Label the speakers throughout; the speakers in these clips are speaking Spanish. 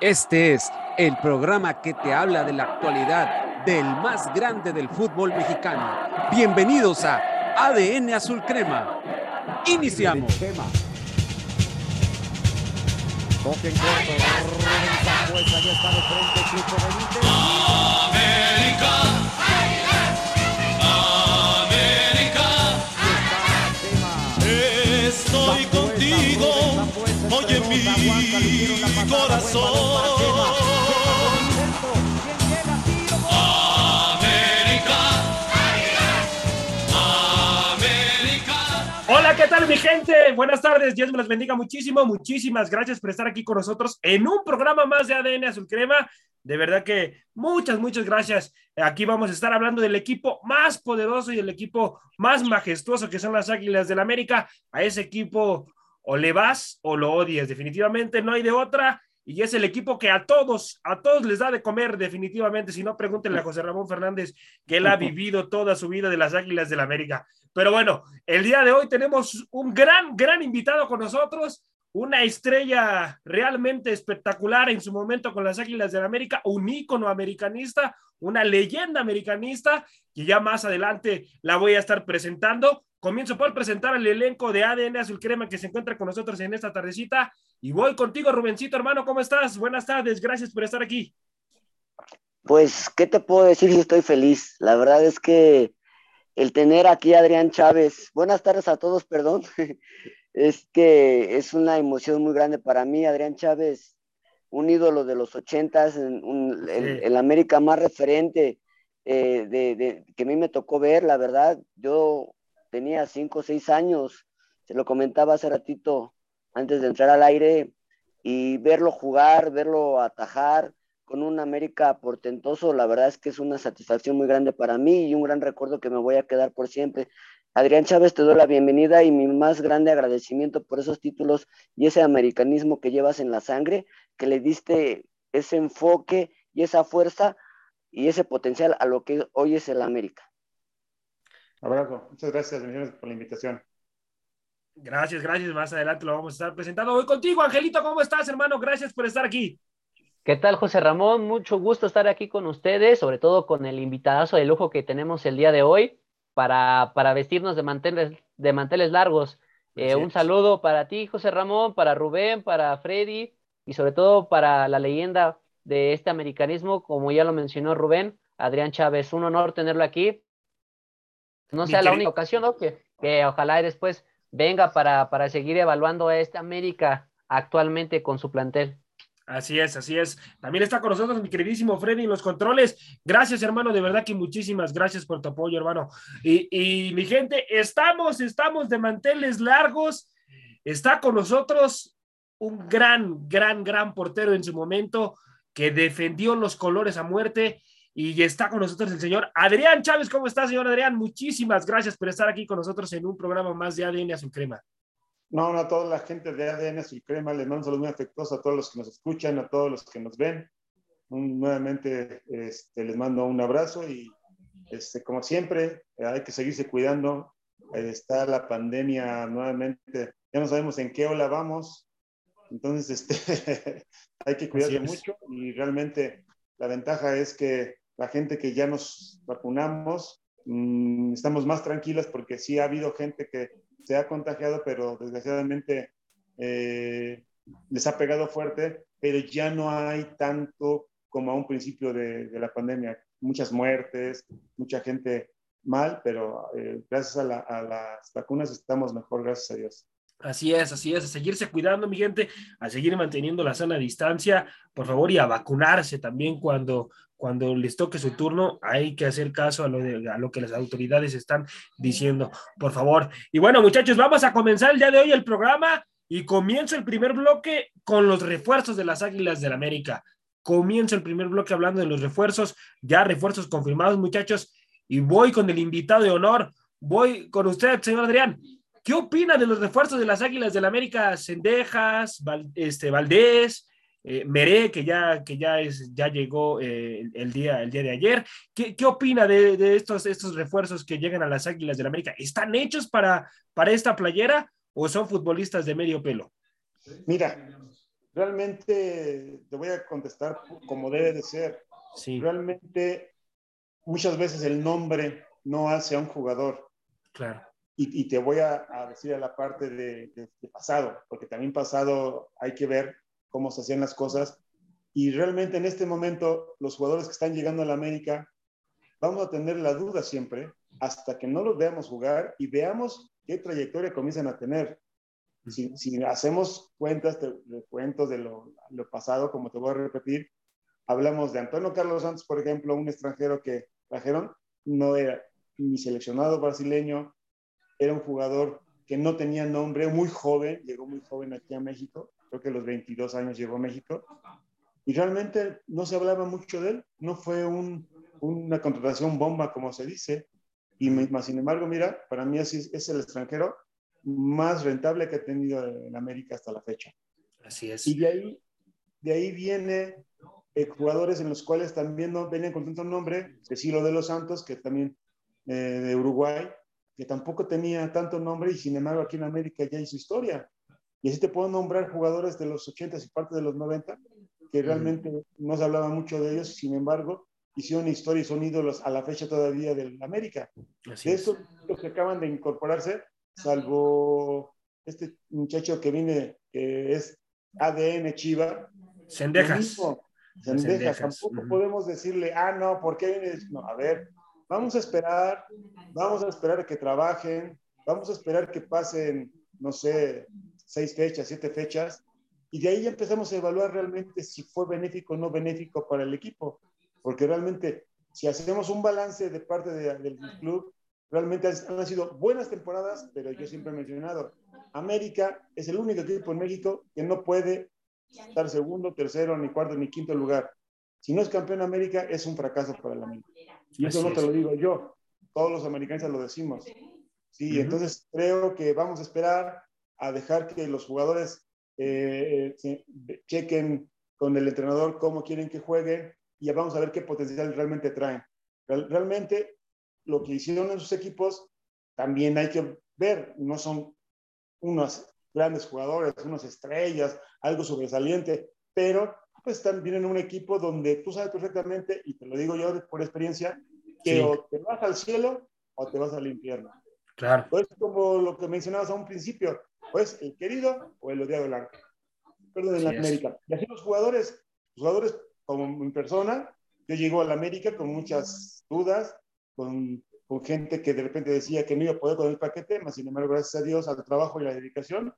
Speaker 1: Este es el programa que te habla de la actualidad del más grande del fútbol mexicano. Bienvenidos a ADN Azul Crema. Iniciamos.
Speaker 2: Estoy
Speaker 3: ¿qué tal mi gente? Buenas tardes, Dios me los bendiga muchísimo, muchísimas gracias por estar aquí con nosotros en un programa más de ADN Azul Crema. De verdad que muchas, muchas gracias. Aquí vamos a estar hablando del equipo más poderoso y el equipo más majestuoso que son las Águilas del América. A ese equipo o le vas o lo odias, definitivamente no hay de otra. Y es el equipo que a todos, a todos les da de comer, definitivamente. Si no, pregúntenle a José Ramón Fernández, que él ha vivido toda su vida de las Águilas del América. Pero bueno, el día de hoy tenemos un gran, gran invitado con nosotros, una estrella realmente espectacular en su momento con las Águilas del América, un ícono americanista, una leyenda americanista, que ya más adelante la voy a estar presentando. Comienzo por presentar al elenco de ADN Azul Crema que se encuentra con nosotros en esta tardecita. Y voy contigo, Rubencito, hermano, ¿cómo estás? Buenas tardes, gracias por estar aquí.
Speaker 4: Pues, ¿qué te puedo decir si estoy feliz? La verdad es que el tener aquí a Adrián Chávez, buenas tardes a todos, perdón, es que es una emoción muy grande para mí. Adrián Chávez, un ídolo de los ochentas, el, el, América más referente eh, de, de, que a mí me tocó ver, la verdad, yo tenía cinco o seis años, se lo comentaba hace ratito antes de entrar al aire, y verlo jugar, verlo atajar con un América portentoso, la verdad es que es una satisfacción muy grande para mí y un gran recuerdo que me voy a quedar por siempre. Adrián Chávez, te doy la bienvenida y mi más grande agradecimiento por esos títulos y ese americanismo que llevas en la sangre, que le diste ese enfoque y esa fuerza y ese potencial a lo que hoy es el América.
Speaker 5: Abrazo. Muchas gracias, por la invitación.
Speaker 3: Gracias, gracias. Más adelante lo vamos a estar presentando. Hoy contigo, Angelito. ¿Cómo estás, hermano? Gracias por estar aquí.
Speaker 6: ¿Qué tal, José Ramón? Mucho gusto estar aquí con ustedes, sobre todo con el invitadazo de lujo que tenemos el día de hoy para, para vestirnos de manteles, de manteles largos. Eh, un saludo para ti, José Ramón, para Rubén, para Freddy y sobre todo para la leyenda de este americanismo, como ya lo mencionó Rubén, Adrián Chávez. Un honor tenerlo aquí no sea la única ocasión, ¿no? Que, que ojalá después venga para, para seguir evaluando a esta América actualmente con su plantel.
Speaker 3: Así es, así es. También está con nosotros mi queridísimo Freddy en los controles. Gracias, hermano, de verdad que muchísimas gracias por tu apoyo, hermano. Y, y mi gente, estamos, estamos de manteles largos. Está con nosotros un gran, gran, gran portero en su momento que defendió los colores a muerte y está con nosotros el señor Adrián Chávez. ¿Cómo está, señor Adrián? Muchísimas gracias por estar aquí con nosotros en un programa más de ADN Azul Crema.
Speaker 5: No, no, a toda la gente de ADN Azul Crema, les mando un saludo muy afectuoso a todos los que nos escuchan, a todos los que nos ven. Un, nuevamente este, les mando un abrazo y este, como siempre, hay que seguirse cuidando. Está la pandemia nuevamente, ya no sabemos en qué ola vamos, entonces este, hay que cuidarse mucho y realmente la ventaja es que la gente que ya nos vacunamos, mmm, estamos más tranquilas porque sí ha habido gente que se ha contagiado, pero desgraciadamente eh, les ha pegado fuerte, pero ya no hay tanto como a un principio de, de la pandemia. Muchas muertes, mucha gente mal, pero eh, gracias a, la, a las vacunas estamos mejor, gracias a Dios.
Speaker 3: Así es, así es, a seguirse cuidando, mi gente, a seguir manteniendo la sana distancia, por favor, y a vacunarse también cuando, cuando les toque su turno, hay que hacer caso a lo, de, a lo que las autoridades están diciendo, por favor. Y bueno, muchachos, vamos a comenzar el día de hoy el programa y comienzo el primer bloque con los refuerzos de las Águilas del América. Comienzo el primer bloque hablando de los refuerzos, ya refuerzos confirmados, muchachos, y voy con el invitado de honor, voy con usted, señor Adrián. ¿Qué opina de los refuerzos de las Águilas del América? Cendejas, Val, este, Valdés, eh, Meré, que ya, que ya, es, ya llegó eh, el, día, el día de ayer. ¿Qué, qué opina de, de, estos, estos refuerzos que llegan a las Águilas del América? ¿Están hechos para, para esta playera o son futbolistas de medio pelo?
Speaker 5: Mira, realmente te voy a contestar como debe de ser.
Speaker 3: Sí,
Speaker 5: Realmente muchas veces el nombre no hace a un jugador.
Speaker 3: claro.
Speaker 5: Y, y te voy a, a decir a la parte de, de- de pasado, porque también pasado hay que ver cómo se hacían las cosas. Y realmente en este momento los jugadores que están llegando a la América, vamos a tener la duda siempre hasta que no los veamos jugar y veamos qué trayectoria comienzan a tener. Si, si hacemos cuentas de, de cuentos de lo, lo pasado, como te voy a repetir, hablamos de Antonio Carlos Santos, por ejemplo, un extranjero que trajeron, no era ni seleccionado brasileño, era un jugador que no tenía nombre, muy joven, llegó muy joven aquí a México, creo que a los 22 años llegó a México, y realmente no se hablaba mucho de él, no fue un, una contratación bomba, como se dice, y más sin embargo, mira, para mí es, es el extranjero más rentable que ha tenido en América hasta la fecha.
Speaker 3: Así es.
Speaker 5: Y de ahí, de ahí viene eh, jugadores en los cuales también no venían con tanto nombre, Cecilio de los Santos, que también eh, de Uruguay, que tampoco tenía tanto nombre y sin embargo aquí en América ya hizo historia. Y así te puedo nombrar jugadores de los 80 y parte de los 90 que realmente no se hablaba mucho de ellos, sin embargo, hicieron historia y son ídolos a la fecha todavía del América.
Speaker 3: Así
Speaker 5: De
Speaker 3: es.
Speaker 5: estos los que acaban de incorporarse, salvo este muchacho que viene, que es ADN Chiva,
Speaker 3: Cendejas, Cendejas,
Speaker 5: tampoco podemos decirle, ah, no, ¿por qué vienes? No, a ver, vamos a esperar, vamos a esperar a que trabajen, vamos a esperar que pasen, no sé, seis fechas, siete fechas, y de ahí ya empezamos a evaluar realmente si fue benéfico o no benéfico para el equipo, porque realmente, si hacemos un balance de parte de- del club, realmente han han sido buenas temporadas, pero yo siempre he mencionado, América es el único equipo en México que no puede estar segundo, tercero, ni cuarto, ni quinto lugar. Si no es campeón América, es un fracaso para el América. Y eso
Speaker 3: Así
Speaker 5: no te
Speaker 3: es.
Speaker 5: lo digo yo, todos los americanos lo decimos. Sí,
Speaker 3: Ujú.
Speaker 5: entonces creo que vamos a esperar a dejar que los jugadores eh, chequen con el entrenador cómo quieren que jueguen y ya vamos a ver qué potencial realmente traen. Real- realmente lo que hicieron en sus equipos también hay que ver, no son unos grandes jugadores, unas estrellas, algo sobresaliente, pero pues también en un equipo donde tú sabes perfectamente, y te lo digo yo por experiencia, que
Speaker 3: Sí.
Speaker 5: o te vas al cielo o te vas al infierno.
Speaker 3: Claro.
Speaker 5: Pues como lo que mencionabas a un principio, pues el querido o el odiado del. Perdón, en la
Speaker 3: es.
Speaker 5: América. Y así los jugadores, los jugadores como mi persona, yo llego a la América con muchas dudas, con, con gente que de repente decía que no iba a poder con el paquete, más sin embargo, gracias a Dios, al trabajo y la dedicación,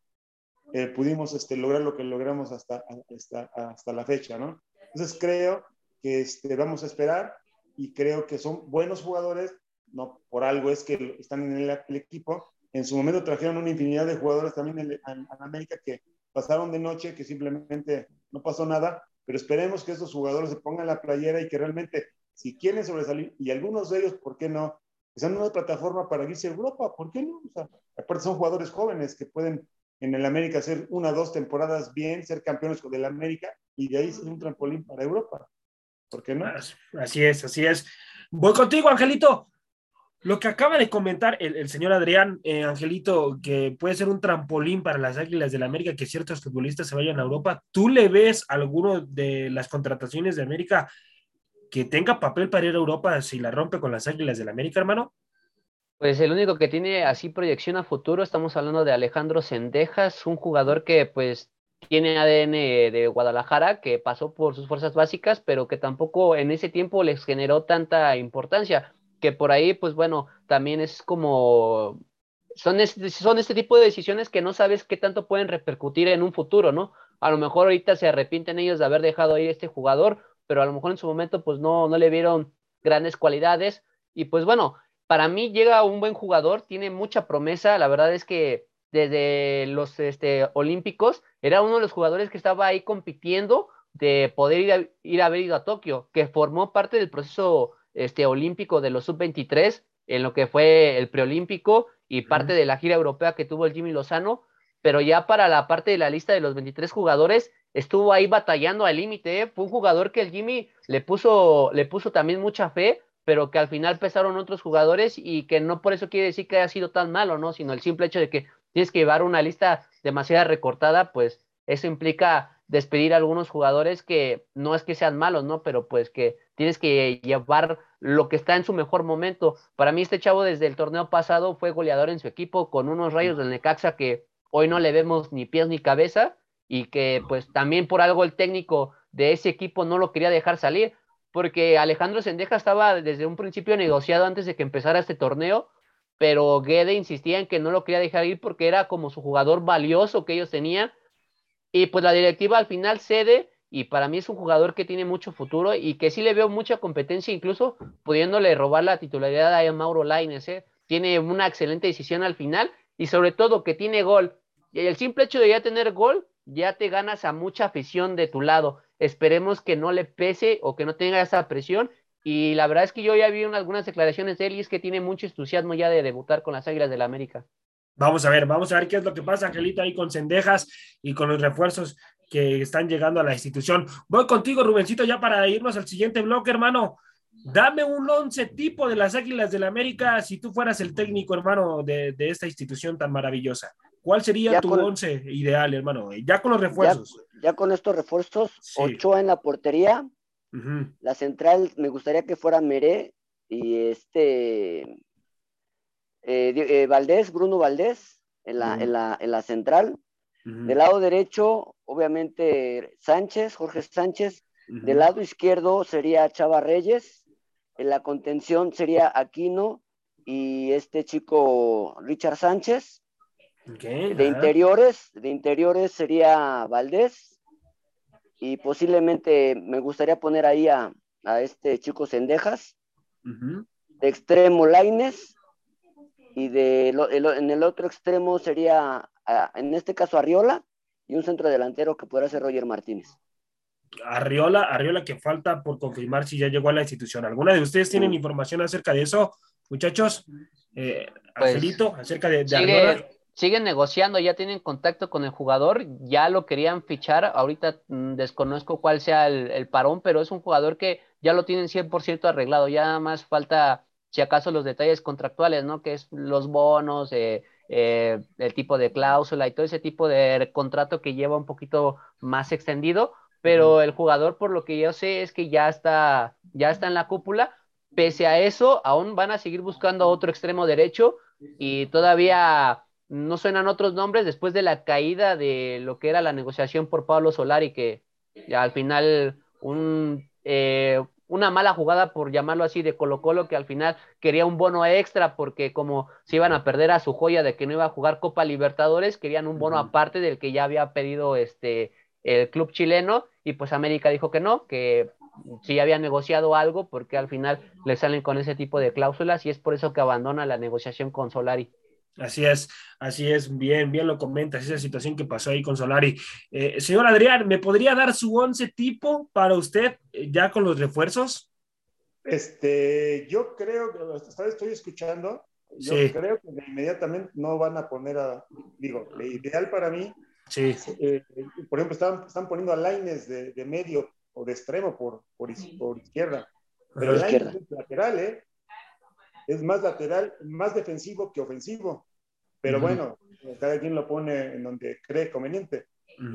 Speaker 5: eh, pudimos este, lograr lo que logramos hasta, hasta, hasta la fecha, ¿no? Entonces creo que este, vamos a esperar y creo que son buenos jugadores, no por algo es que están en el, el equipo. En su momento trajeron una infinidad de jugadores también en, América que pasaron de noche, que simplemente no pasó nada, pero esperemos que estos jugadores se pongan la playera y que realmente, si quieren sobresalir, y algunos de ellos, ¿por qué no? Que sean una plataforma para irse a Europa, ¿por qué no? O sea, aparte son jugadores jóvenes que pueden en el América hacer una o dos temporadas bien, ser campeones del América y de ahí ser un trampolín para Europa. ¿Por qué no?
Speaker 3: Así es, así es. Voy contigo, Angelito. Lo que acaba de comentar el, el señor Adrián, eh, Angelito, que puede ser un trampolín para las Águilas del América, que ciertos futbolistas se vayan a Europa. ¿Tú le ves alguno de las contrataciones de América que tenga papel para ir a Europa si la rompe con las Águilas del América, hermano?
Speaker 6: Pues el único que tiene así proyección a futuro, estamos hablando de Alejandro Sendejas, un jugador que pues tiene ADN de Guadalajara, que pasó por sus fuerzas básicas, pero que tampoco en ese tiempo les generó tanta importancia, que por ahí pues bueno, también es como, son este, son este tipo de decisiones que no sabes qué tanto pueden repercutir en un futuro, ¿no? A lo mejor ahorita se arrepienten ellos de haber dejado ir a este jugador, pero a lo mejor en su momento pues no, no le vieron grandes cualidades y pues bueno, para mí llega un buen jugador, tiene mucha promesa, la verdad es que desde los este, olímpicos era uno de los jugadores que estaba ahí compitiendo de poder ir a, ir a haber ido a Tokio, que formó parte del proceso este, olímpico de los sub-23 en lo que fue el preolímpico y parte uh -huh. de la gira europea que tuvo el Jimmy Lozano, pero ya para la parte de la lista de los 23 jugadores estuvo ahí batallando al límite, ¿eh? fue un jugador que el Jimmy le puso, le puso también mucha fe, pero que al final pesaron otros jugadores y que no por eso quiere decir que haya sido tan malo, ¿no? Sino el simple hecho de que tienes que llevar una lista demasiado recortada, pues eso implica despedir a algunos jugadores que no es que sean malos, ¿no? Pero pues que tienes que llevar lo que está en su mejor momento. Para mí este chavo desde el torneo pasado fue goleador en su equipo con unos rayos del Necaxa que hoy no le vemos ni pies ni cabeza y que pues también por algo el técnico de ese equipo no lo quería dejar salir, porque Alejandro Sendeja estaba desde un principio negociado antes de que empezara este torneo, pero Guede insistía en que no lo quería dejar ir porque era como su jugador valioso que ellos tenían y pues la directiva al final cede y para mí es un jugador que tiene mucho futuro y que sí le veo mucha competencia, incluso pudiéndole robar la titularidad a Mauro Laines. ¿eh? Tiene una excelente decisión al final y sobre todo que tiene gol. Y el simple hecho de ya tener gol, ya te ganas a mucha afición de tu lado. Esperemos que no le pese o que no tenga esa presión. Y la verdad es que yo ya vi algunas declaraciones de él y es que tiene mucho entusiasmo ya de debutar con las Águilas del la América.
Speaker 3: Vamos a ver, vamos a ver qué es lo que pasa, Angelita, ahí con Cendejas y con los refuerzos que están llegando a la institución. Voy contigo, Rubencito, ya para irnos al siguiente bloque, hermano. Dame un once tipo de las Águilas del la América si tú fueras el técnico, hermano, de, esta institución tan maravillosa. ¿Cuál sería tu once ideal, hermano? Ya con los refuerzos.
Speaker 4: Ya, con estos refuerzos, ocho en la portería. La central me gustaría que fuera Meré y este eh, eh, Valdés, Bruno Valdés en la, en la, en la central. Del lado derecho, obviamente Sánchez, Jorge Sánchez. Del lado izquierdo sería Chava Reyes. En la contención sería Aquino y este chico Richard Sánchez. De interiores, de interiores sería Valdés. Y posiblemente me gustaría poner ahí a, este chico Cendejas. De extremo Laines y de, en el otro extremo sería, en este caso, Arriola y un centro delantero que podrá ser Roger Martínez.
Speaker 3: Arriola, Arriola que falta por confirmar si ya llegó a la institución. ¿Alguna de ustedes tienen información acerca de eso, muchachos? Eh, pues, Angelito, acerca de, Arriola.
Speaker 6: Siguen negociando, ya tienen contacto con el jugador, ya lo querían fichar. Ahorita mm, desconozco cuál sea el, el, parón, pero es un jugador que ya lo tienen 100% arreglado. Ya nada más falta si acaso los detalles contractuales, ¿no? Que es los bonos, eh, eh, el tipo de cláusula y todo ese tipo de contrato que lleva un poquito más extendido, pero el jugador, por lo que yo sé, es que ya está, ya está en la cúpula. Pese a eso, aún van a seguir buscando otro extremo derecho y todavía no suenan otros nombres después de la caída de lo que era la negociación por Pablo Solari, que al final un, eh, una mala jugada, por llamarlo así, de Colo Colo, que al final quería un bono extra porque como se iban a perder a su joya de que no iba a jugar Copa Libertadores, querían un bono aparte del que ya había pedido este el club chileno y pues América dijo que no, que sí había negociado algo porque al final le salen con ese tipo de cláusulas y es por eso que abandona la negociación con Solari.
Speaker 3: Así es, así es, bien, bien lo comentas, esa situación que pasó ahí con Solari. Eh, señor Adrián, ¿me podría dar su once tipo para usted eh, ya con los refuerzos?
Speaker 5: Este, yo creo que estoy escuchando, yo creo que inmediatamente no van a poner a, digo, lo ideal para mí,
Speaker 3: sí.
Speaker 5: Eh, por ejemplo, están, están poniendo a Laines de, de, medio o de extremo por, por, izquierda, pero Laines es lateral, ¿eh? Es más lateral, más defensivo que ofensivo. Pero bueno, cada quien lo pone en donde cree conveniente.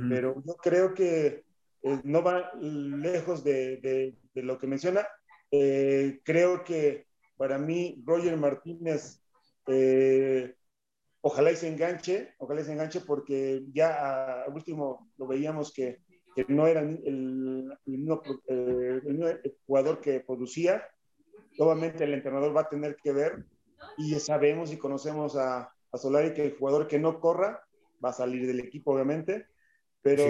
Speaker 5: Pero yo creo que eh, no va lejos de, lo que menciona. Eh, creo que para mí Roger Martínez, eh, ojalá y se enganche, ojalá y se enganche porque ya al último lo veíamos que, no era el, el, jugador que producía Obviamente el entrenador va a tener que ver y sabemos y conocemos a, a Solari que el jugador que no corra va a salir del equipo, obviamente, pero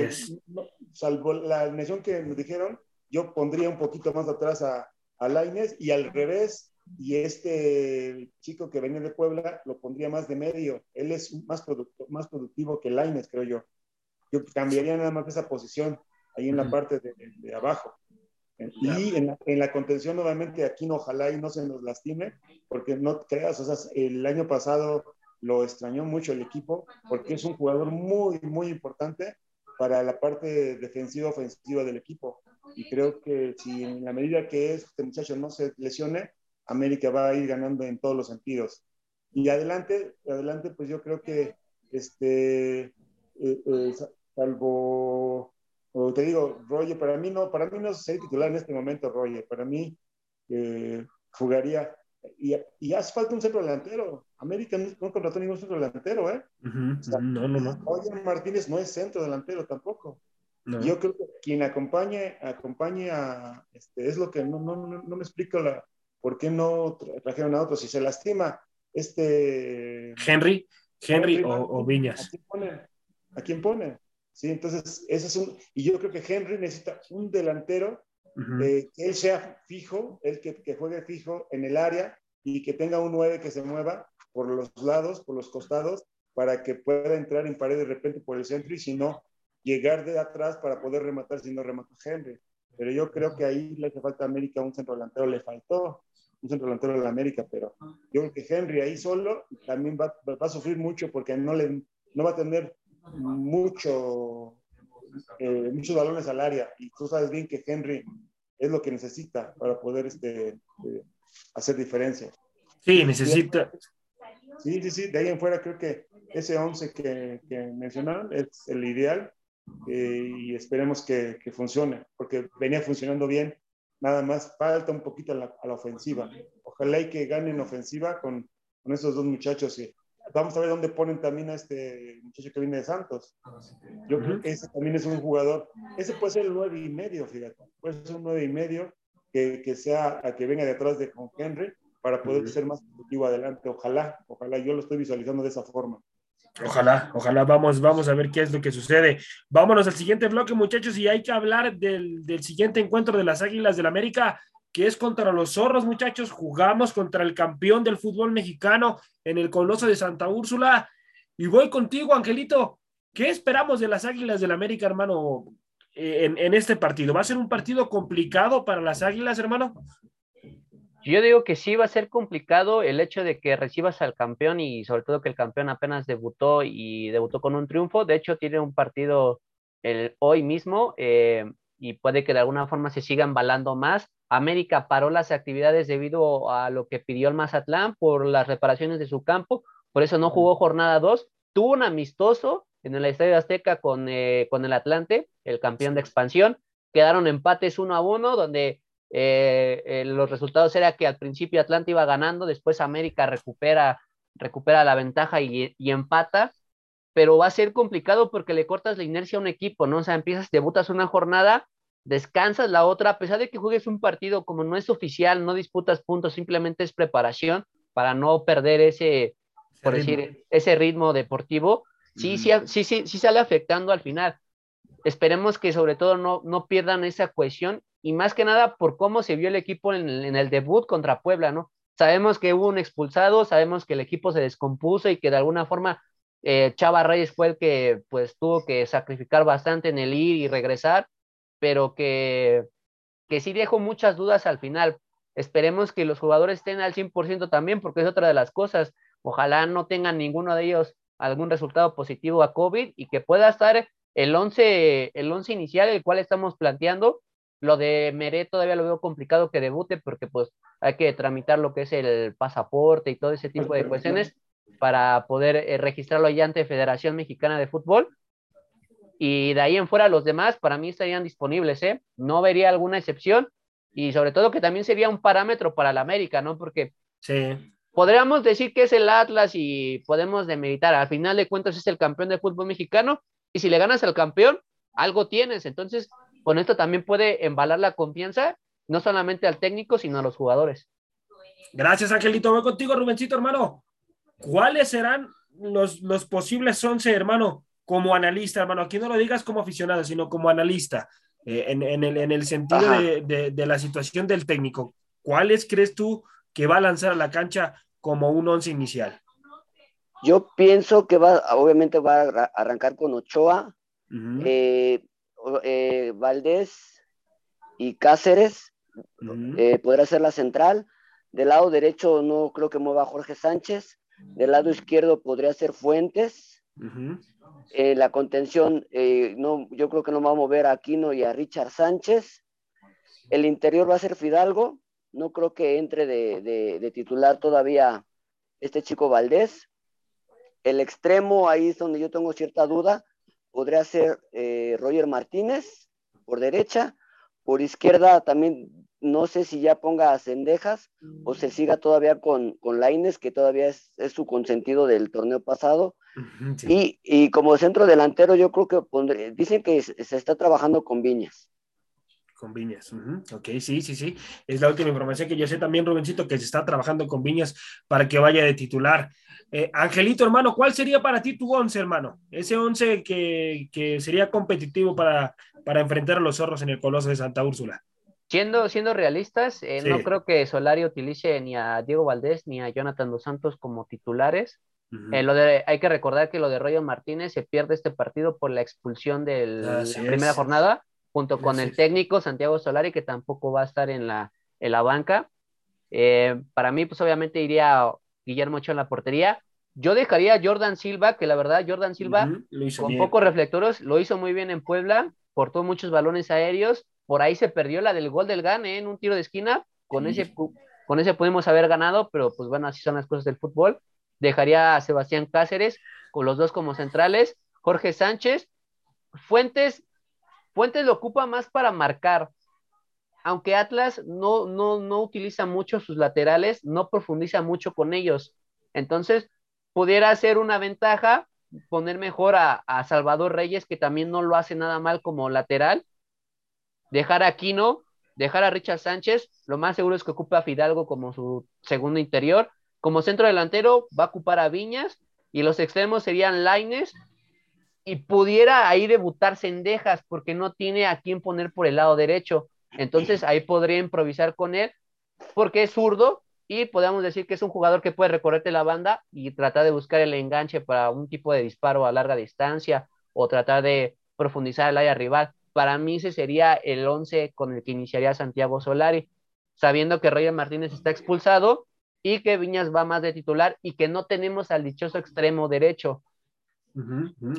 Speaker 5: salvo la alineación que nos dijeron, yo pondría un poquito más atrás a, a Laines y al revés, y este chico que venía de Puebla lo pondría más de medio. Él es más, producto, más productivo que Laines, creo yo. Yo cambiaría nada más esa posición ahí en la parte de, de abajo. Y en la, en la, contención, nuevamente, aquí no, ojalá y no se nos lastime, porque no creas, o sea, el año pasado lo extrañó mucho el equipo, porque es un jugador muy, muy importante para la parte defensiva ofensiva del equipo. Y creo que si en la medida que este muchacho no se lesione, América va a ir ganando en todos los sentidos. Y adelante, adelante, pues yo creo que este, eh, eh, salvo, te digo, Roger, para mí no, para mí no es titular en este momento, Roger, para mí eh, jugaría, y, y, hace falta un centro delantero, América no, no contrató ningún centro delantero, ¿eh?
Speaker 3: no, no, no.
Speaker 5: Roger Martínez no es centro delantero tampoco. Yo creo que quien acompañe, acompañe a, este, es lo que no, no, no me explico la, por qué no trajeron a otro, si se lastima este...
Speaker 3: Henry, Henry, o, Viñas.
Speaker 5: ¿A quién pone? Sí, entonces, ese es un, y yo creo que Henry necesita un delantero que él sea fijo, él que, que, juegue fijo en el área y que tenga un 9 que se mueva por los lados, por los costados, para que pueda entrar en pared de repente por el centro y si no, llegar de atrás para poder rematar si no remata Henry. Pero yo creo que ahí le hace falta a América un centro delantero, le faltó un centro delantero de la América, pero yo creo que Henry ahí solo también va, va a sufrir mucho porque no, le, no va a tener mucho, eh, muchos balones al área y tú sabes bien que Henry es lo que necesita para poder este, eh, hacer diferencia.
Speaker 3: Sí, necesita.
Speaker 5: Sí, sí, sí, de ahí en fuera creo que ese 11 que, que mencionaron es el ideal eh, y esperemos que, que, funcione, porque venía funcionando bien, nada más falta un poquito a la, a la ofensiva. Ojalá y que ganen ofensiva con, con esos dos muchachos Vamos a ver dónde ponen también a este muchacho que viene de Santos. Yo creo que ese también es un jugador. Ese puede ser el nueve y medio, fíjate. Puede ser un nueve y medio que, que sea a que venga detrás de con Henry para poder ser más productivo adelante. Ojalá, ojalá. Yo lo estoy visualizando de esa forma.
Speaker 3: Ojalá, ojalá, vamos, vamos a ver qué es lo que sucede. Vámonos al siguiente bloque, muchachos, y hay que hablar del, del siguiente encuentro de las Águilas del América que es contra los zorros, muchachos. Jugamos contra el campeón del fútbol mexicano en el Coloso de Santa Úrsula. Y voy contigo, Angelito. ¿Qué esperamos de las Águilas del América, hermano, en, en este partido? ¿Va a ser un partido complicado para las Águilas, hermano?
Speaker 6: Yo digo que sí va a ser complicado el hecho de que recibas al campeón y sobre todo que el campeón apenas debutó y debutó con un triunfo. De hecho, tiene un partido el, hoy mismo eh, y puede que de alguna forma se siga embalando más. América paró las actividades debido a lo que pidió el Mazatlán por las reparaciones de su campo, por eso no jugó jornada 2. Tuvo un amistoso en el Estadio Azteca con, eh, con el Atlante, el campeón de expansión. Quedaron empates uno a uno, donde eh, eh, los resultados era que al principio Atlante iba ganando, después América recupera, recupera la ventaja y, y empata, pero va a ser complicado porque le cortas la inercia a un equipo, ¿no? O sea, empiezas, debutas una jornada descansas la otra, a pesar de que juegues un partido como no es oficial, no disputas puntos, simplemente es preparación para no perder ese, por decir, ese ritmo deportivo, sí, sí, sí, sí, sí sale afectando al final. Esperemos que sobre todo no, no pierdan esa cohesión y más que nada por cómo se vio el equipo en, el debut contra Puebla, ¿no? Sabemos que hubo un expulsado, sabemos que el equipo se descompuso y que de alguna forma eh, Chava Reyes fue el que pues tuvo que sacrificar bastante en el ir y regresar, pero que, que sí dejo muchas dudas al final. Esperemos que los jugadores estén al 100% también, porque es otra de las cosas. Ojalá no tengan ninguno de ellos algún resultado positivo a COVID y que pueda estar el 11, el 11 inicial, el cual estamos planteando. Lo de Meret todavía lo veo complicado que debute porque pues hay que tramitar lo que es el pasaporte y todo ese tipo de cuestiones para poder eh, registrarlo ya ante Federación Mexicana de Fútbol y de ahí en fuera los demás para mí estarían disponibles, ¿eh? No vería alguna excepción y sobre todo que también sería un parámetro para la América, ¿no? Porque
Speaker 3: sí.
Speaker 6: podríamos decir que es el Atlas y podemos demeritar, al final de cuentas es el campeón de fútbol mexicano y si le ganas al campeón, algo tienes, entonces con esto también puede embalar la confianza, no solamente al técnico, sino a los jugadores.
Speaker 3: Gracias, Angelito. Voy contigo, Rubencito, hermano. ¿Cuáles serán los, los posibles 11, hermano, como analista, hermano, aquí no lo digas como aficionado, sino como analista, eh, en, en, el, en, el, sentido de, de, de, la situación del técnico, ¿cuáles crees tú que va a lanzar a la cancha como un once inicial?
Speaker 4: Yo pienso que va, obviamente va a arrancar con Ochoa, uh -huh. eh, eh, Valdés y Cáceres, uh -huh. podrá ser la central. Del lado derecho no creo que mueva a Jorge Sánchez. Del lado izquierdo podría ser Fuentes. Uh -huh. Eh, la contención, eh, no, yo creo que no va a mover a Aquino y a Richard Sánchez. El interior va a ser Fidalgo. No creo que entre de, de, de, titular todavía este chico Valdés. El extremo, ahí es donde yo tengo cierta duda. podría ser eh, Roger Martínez por derecha, por izquierda también no sé si ya ponga a Cendejas o se siga todavía con, con Laines, que todavía es, su consentido del torneo pasado. y, como centro delantero, yo creo que pondré, dicen que se está trabajando con Viñas.
Speaker 3: Con Viñas, ok, sí, sí, sí. Es la última información que yo sé también, Rubencito, que se está trabajando con Viñas para que vaya de titular. Eh, Angelito, hermano, ¿cuál sería para ti tu once, hermano? Ese once que, que sería competitivo para, para enfrentar a los zorros en el Coloso de Santa Úrsula.
Speaker 6: Siendo, siendo realistas, eh, no creo que Solari utilice ni a Diego Valdés ni a Jonathan Dos Santos como titulares. Eh, lo de, hay que recordar que lo de Roger Martínez se pierde este partido por la expulsión de la primera jornada, junto con el técnico Santiago Solari, que tampoco va a estar en la, en la banca. Eh, para mí, pues obviamente iría Guillermo Ochoa en la portería. Yo dejaría a Jordan Silva, que la verdad, Jordan Silva, con pocos reflectores, lo hizo muy bien en Puebla, cortó muchos balones aéreos por ahí se perdió la del gol del Gane en un tiro de esquina. Con, ese, con ese pudimos haber ganado, pero pues bueno, así son las cosas del fútbol. Dejaría a Sebastián Cáceres con los dos como centrales. Jorge Sánchez. Fuentes, Fuentes lo ocupa más para marcar. Aunque Atlas no, no, no utiliza mucho sus laterales, no profundiza mucho con ellos. Entonces, pudiera ser una ventaja poner mejor a, Salvador Reyes, que también no lo hace nada mal como lateral, dejar a Aquino, dejar a Richard Sánchez, lo más seguro es que ocupe a Fidalgo como su segundo interior. Como centro delantero va a ocupar a Viñas y los extremos serían Laines y pudiera ahí debutar Cendejas porque no tiene a quién poner por el lado derecho. Entonces ahí podría improvisar con él porque es zurdo y podemos decir que es un jugador que puede recorrerte la banda y tratar de buscar el enganche para un tipo de disparo a larga distancia o tratar de profundizar el área rival para mí ese sería el 11 con el que iniciaría Santiago Solari, sabiendo que Roger Martínez está expulsado y que Viñas va más de titular y que no tenemos al dichoso extremo derecho.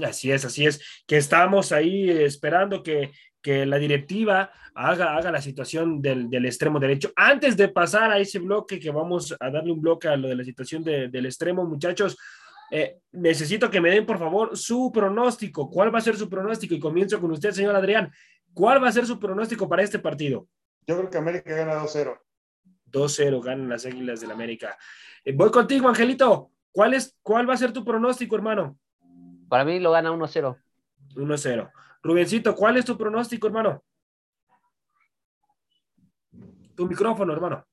Speaker 3: Así es, así es, que estamos ahí esperando que, que la directiva haga, haga la situación del, del, extremo derecho. Antes de pasar a ese bloque, que vamos a darle un bloque a lo de la situación del extremo, muchachos, eh, necesito que me den, por favor, su pronóstico. ¿Cuál va a ser su pronóstico? Y comienzo con usted, señor Adrián. ¿Cuál va a ser su pronóstico para este partido?
Speaker 5: Yo creo que América gana 2-0.
Speaker 3: 2-0 ganan las Águilas del América. Eh, voy contigo, Angelito. ¿Cuál, es, ¿Cuál va a ser tu pronóstico, hermano?
Speaker 6: Para mí lo gana 1-0.
Speaker 3: 1-0. Rubencito, ¿cuál es tu pronóstico, hermano? Tu micrófono, hermano.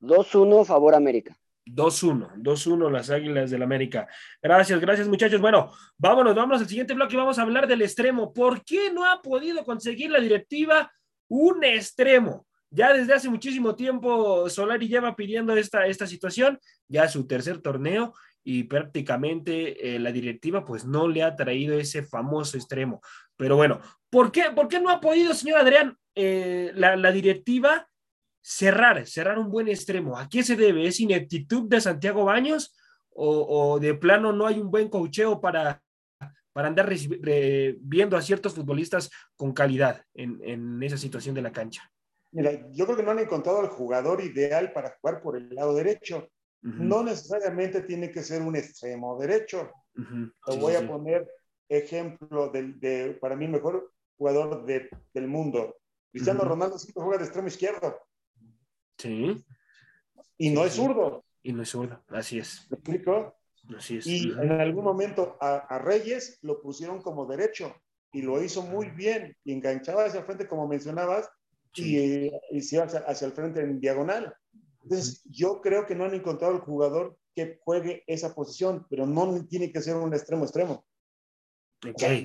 Speaker 4: 2-1 favor América.
Speaker 3: 2-1, 2-1 las Águilas del América. Gracias, gracias muchachos. Bueno, vámonos, vámonos al siguiente bloque y vamos a hablar del extremo. ¿Por qué no ha podido conseguir la directiva un extremo? Ya desde hace muchísimo tiempo Solari lleva pidiendo esta, esta situación, ya su tercer torneo y prácticamente eh, la directiva pues no le ha traído ese famoso extremo. Pero bueno, ¿por qué, por qué no ha podido, señor Adrián, eh, la, directiva cerrar, cerrar un buen extremo. ¿A qué se debe? ¿Es ineptitud de Santiago Baños o, de plano no hay un buen cocheo para, para andar viendo a ciertos futbolistas con calidad en, esa situación de la cancha?
Speaker 5: Mira, yo creo que no han encontrado al jugador ideal para jugar por el lado derecho. No necesariamente tiene que ser un extremo derecho. Te voy a poner ejemplo de, para mí, mejor jugador del mundo. Cristiano Ronaldo siempre juega de extremo izquierdo.
Speaker 3: Sí.
Speaker 5: Y no es zurdo.
Speaker 3: Y no es zurdo, así es.
Speaker 5: ¿Me explico?
Speaker 3: Así es.
Speaker 5: Y en algún momento a, Reyes lo pusieron como derecho y lo hizo muy bien y enganchaba hacia el frente, como mencionabas, y, y se hacia, hacia el frente en diagonal. Entonces, yo creo que no han encontrado el jugador que juegue esa posición, pero no tiene que ser un extremo extremo.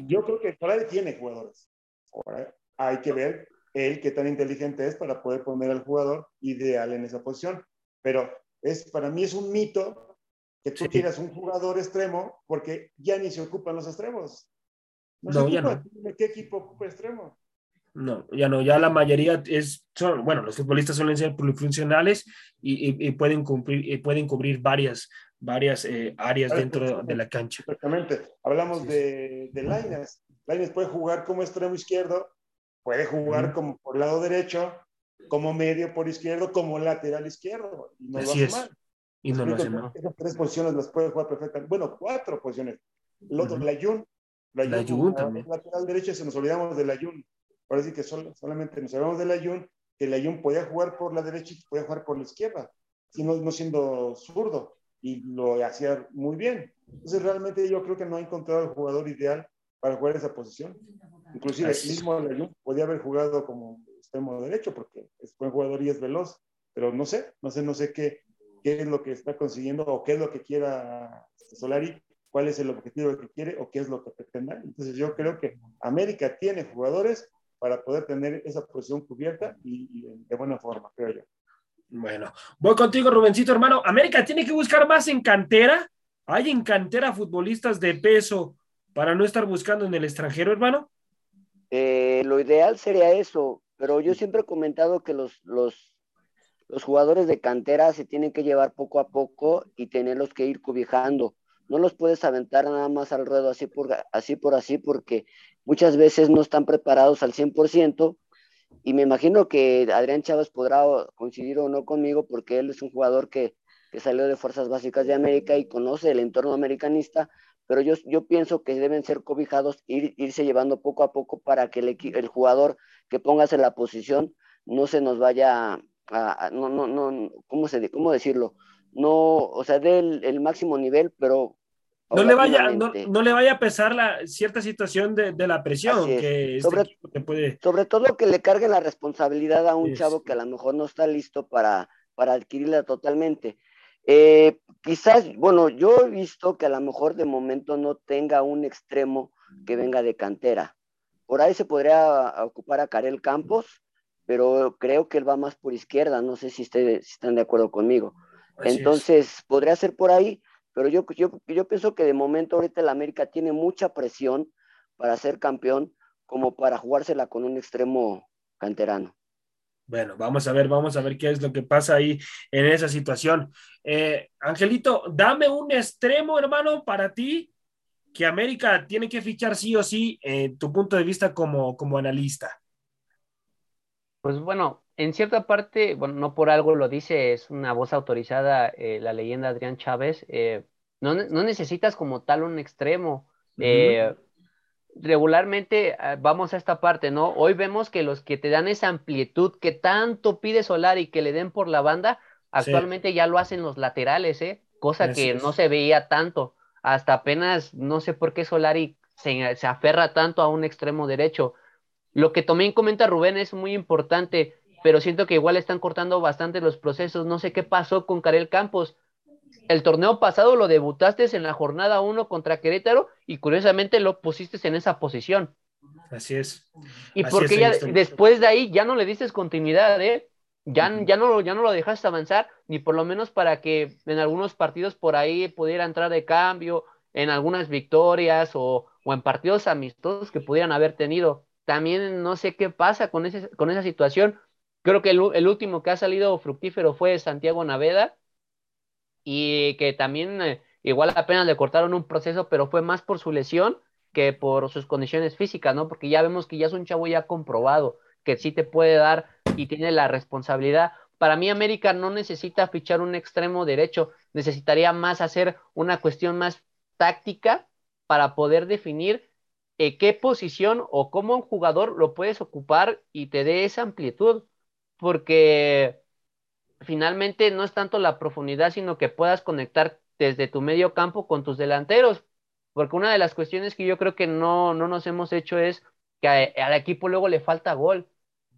Speaker 5: yo creo que por tiene jugadores. Ahora, hay que ver él qué tan inteligente es para poder poner al jugador ideal en esa posición. Pero es, para mí es un mito que tú quieras un jugador extremo porque ya ni se ocupan los extremos. No, ya no. ¿Qué equipo ocupa extremo?
Speaker 3: No, ya no, ya la mayoría es, son, bueno, los futbolistas suelen ser polifuncionales y, y, pueden, cumplir, y pueden cubrir varias, varias eh, áreas dentro de la cancha.
Speaker 5: Exactamente. Hablamos de, de Laines. Laines puede jugar como extremo izquierdo, Puede jugar como por lado derecho, como medio por izquierdo, como lateral izquierdo. Y no lo hace mal.
Speaker 3: Y no lo hace mal.
Speaker 5: Esas tres posiciones las puede jugar perfectamente. Bueno, cuatro posiciones. el otro, la Jun.
Speaker 3: La Jun también.
Speaker 5: Lateral derecho se nos olvidamos de la Jun. Parece que solamente nos olvidamos de la Jun, que la Jun podía jugar por la derecha y podía jugar por la izquierda, sino no siendo zurdo, y lo hacía muy bien. Entonces realmente yo creo que no ha encontrado el jugador ideal para jugar esa posición. Inclusive el mismo Layún podía haber jugado como extremo derecho porque es buen jugador y es veloz, pero no sé, no sé, no sé qué, qué es lo que está consiguiendo o qué es lo que quiera Solari, cuál es el objetivo que quiere o qué es lo que pretende. Entonces yo creo que América tiene jugadores para poder tener esa posición cubierta y, de buena forma, creo yo.
Speaker 3: Bueno, voy contigo, Rubencito, hermano. América tiene que buscar más en cantera. ¿Hay en cantera futbolistas de peso para no estar buscando en el extranjero, hermano?
Speaker 4: Eh, lo ideal sería eso, pero yo siempre he comentado que los, los, los jugadores de cantera se tienen que llevar poco a poco y tenerlos que ir cobijando. No los puedes aventar nada más al ruedo así por así, por así porque muchas veces no están preparados al 100% y me imagino que Adrián Chávez podrá coincidir o no conmigo porque él es un jugador que, que salió de Fuerzas Básicas de América y conoce el entorno americanista, pero yo, yo pienso que deben ser cobijados, ir, irse llevando poco a poco para que el, el jugador que pongas en la posición no se nos vaya a, no, no, no, ¿cómo, se, ¿cómo decirlo? No, o sea, dé el, máximo nivel, pero
Speaker 3: no le, vaya, no, le vaya a pesar la cierta situación de, de la presión que este
Speaker 4: sobre,
Speaker 3: puede...
Speaker 4: sobre todo que le cargue la responsabilidad a un chavo que a lo mejor no está listo para, para adquirirla totalmente. Eh, quizás, bueno, yo he visto que a lo mejor de momento no tenga un extremo que venga de cantera. Por ahí se podría ocupar a Karel Campos, pero creo que él va más por izquierda, no sé si, están de acuerdo conmigo. Entonces, podría ser por ahí, pero yo, yo, yo pienso que de momento ahorita el América tiene mucha presión para ser campeón como para jugársela con un extremo canterano.
Speaker 3: Bueno, vamos a ver, vamos a ver qué es lo que pasa ahí en esa situación. Eh, Angelito, dame un extremo, hermano, para ti que América tiene que fichar sí o sí, en tu punto de vista como, como analista.
Speaker 6: Pues bueno, en cierta parte, bueno, no por algo lo dice, es una voz autorizada, eh, la leyenda Adrián Chávez, eh, no, no, necesitas como tal un extremo regularmente ah, vamos a esta parte, ¿no? Hoy vemos que los que te dan esa amplitud que tanto pide Solar y que le den por la banda, actualmente ya lo hacen los laterales, ¿eh? Cosa que no se veía tanto. Hasta apenas, no sé por qué Solari se, se aferra tanto a un extremo derecho. Lo que también comenta Rubén es muy importante, pero siento que igual están cortando bastante los procesos. No sé qué pasó con Karel Campos el torneo pasado lo debutaste en la jornada 1 contra Querétaro y curiosamente lo pusiste en esa posición.
Speaker 3: Así es.
Speaker 6: Y porque ya después de ahí ya no le diste continuidad, ¿eh? Ya, ya, no, lo, ya no lo dejaste avanzar, ni por lo menos para que en algunos partidos por ahí pudiera entrar de cambio, en algunas victorias o, o en partidos amistosos que pudieran haber tenido. También no sé qué pasa con, ese, con esa situación. Creo que el, último que ha salido fructífero fue Santiago Naveda, y que también eh, igual apenas le cortaron un proceso, pero fue más por su lesión que por sus condiciones físicas, ¿no? Porque ya vemos que ya es un chavo ya comprobado, que sí te puede dar y tiene la responsabilidad. Para mí América no necesita fichar un extremo derecho, necesitaría más hacer una cuestión más táctica para poder definir eh, qué posición o cómo un jugador lo puedes ocupar y te dé esa amplitud, porque finalmente no es tanto la profundidad, sino que puedas conectar desde tu medio campo con tus delanteros. Porque una de las cuestiones que yo creo que no, no nos hemos hecho es que al equipo luego le falta gol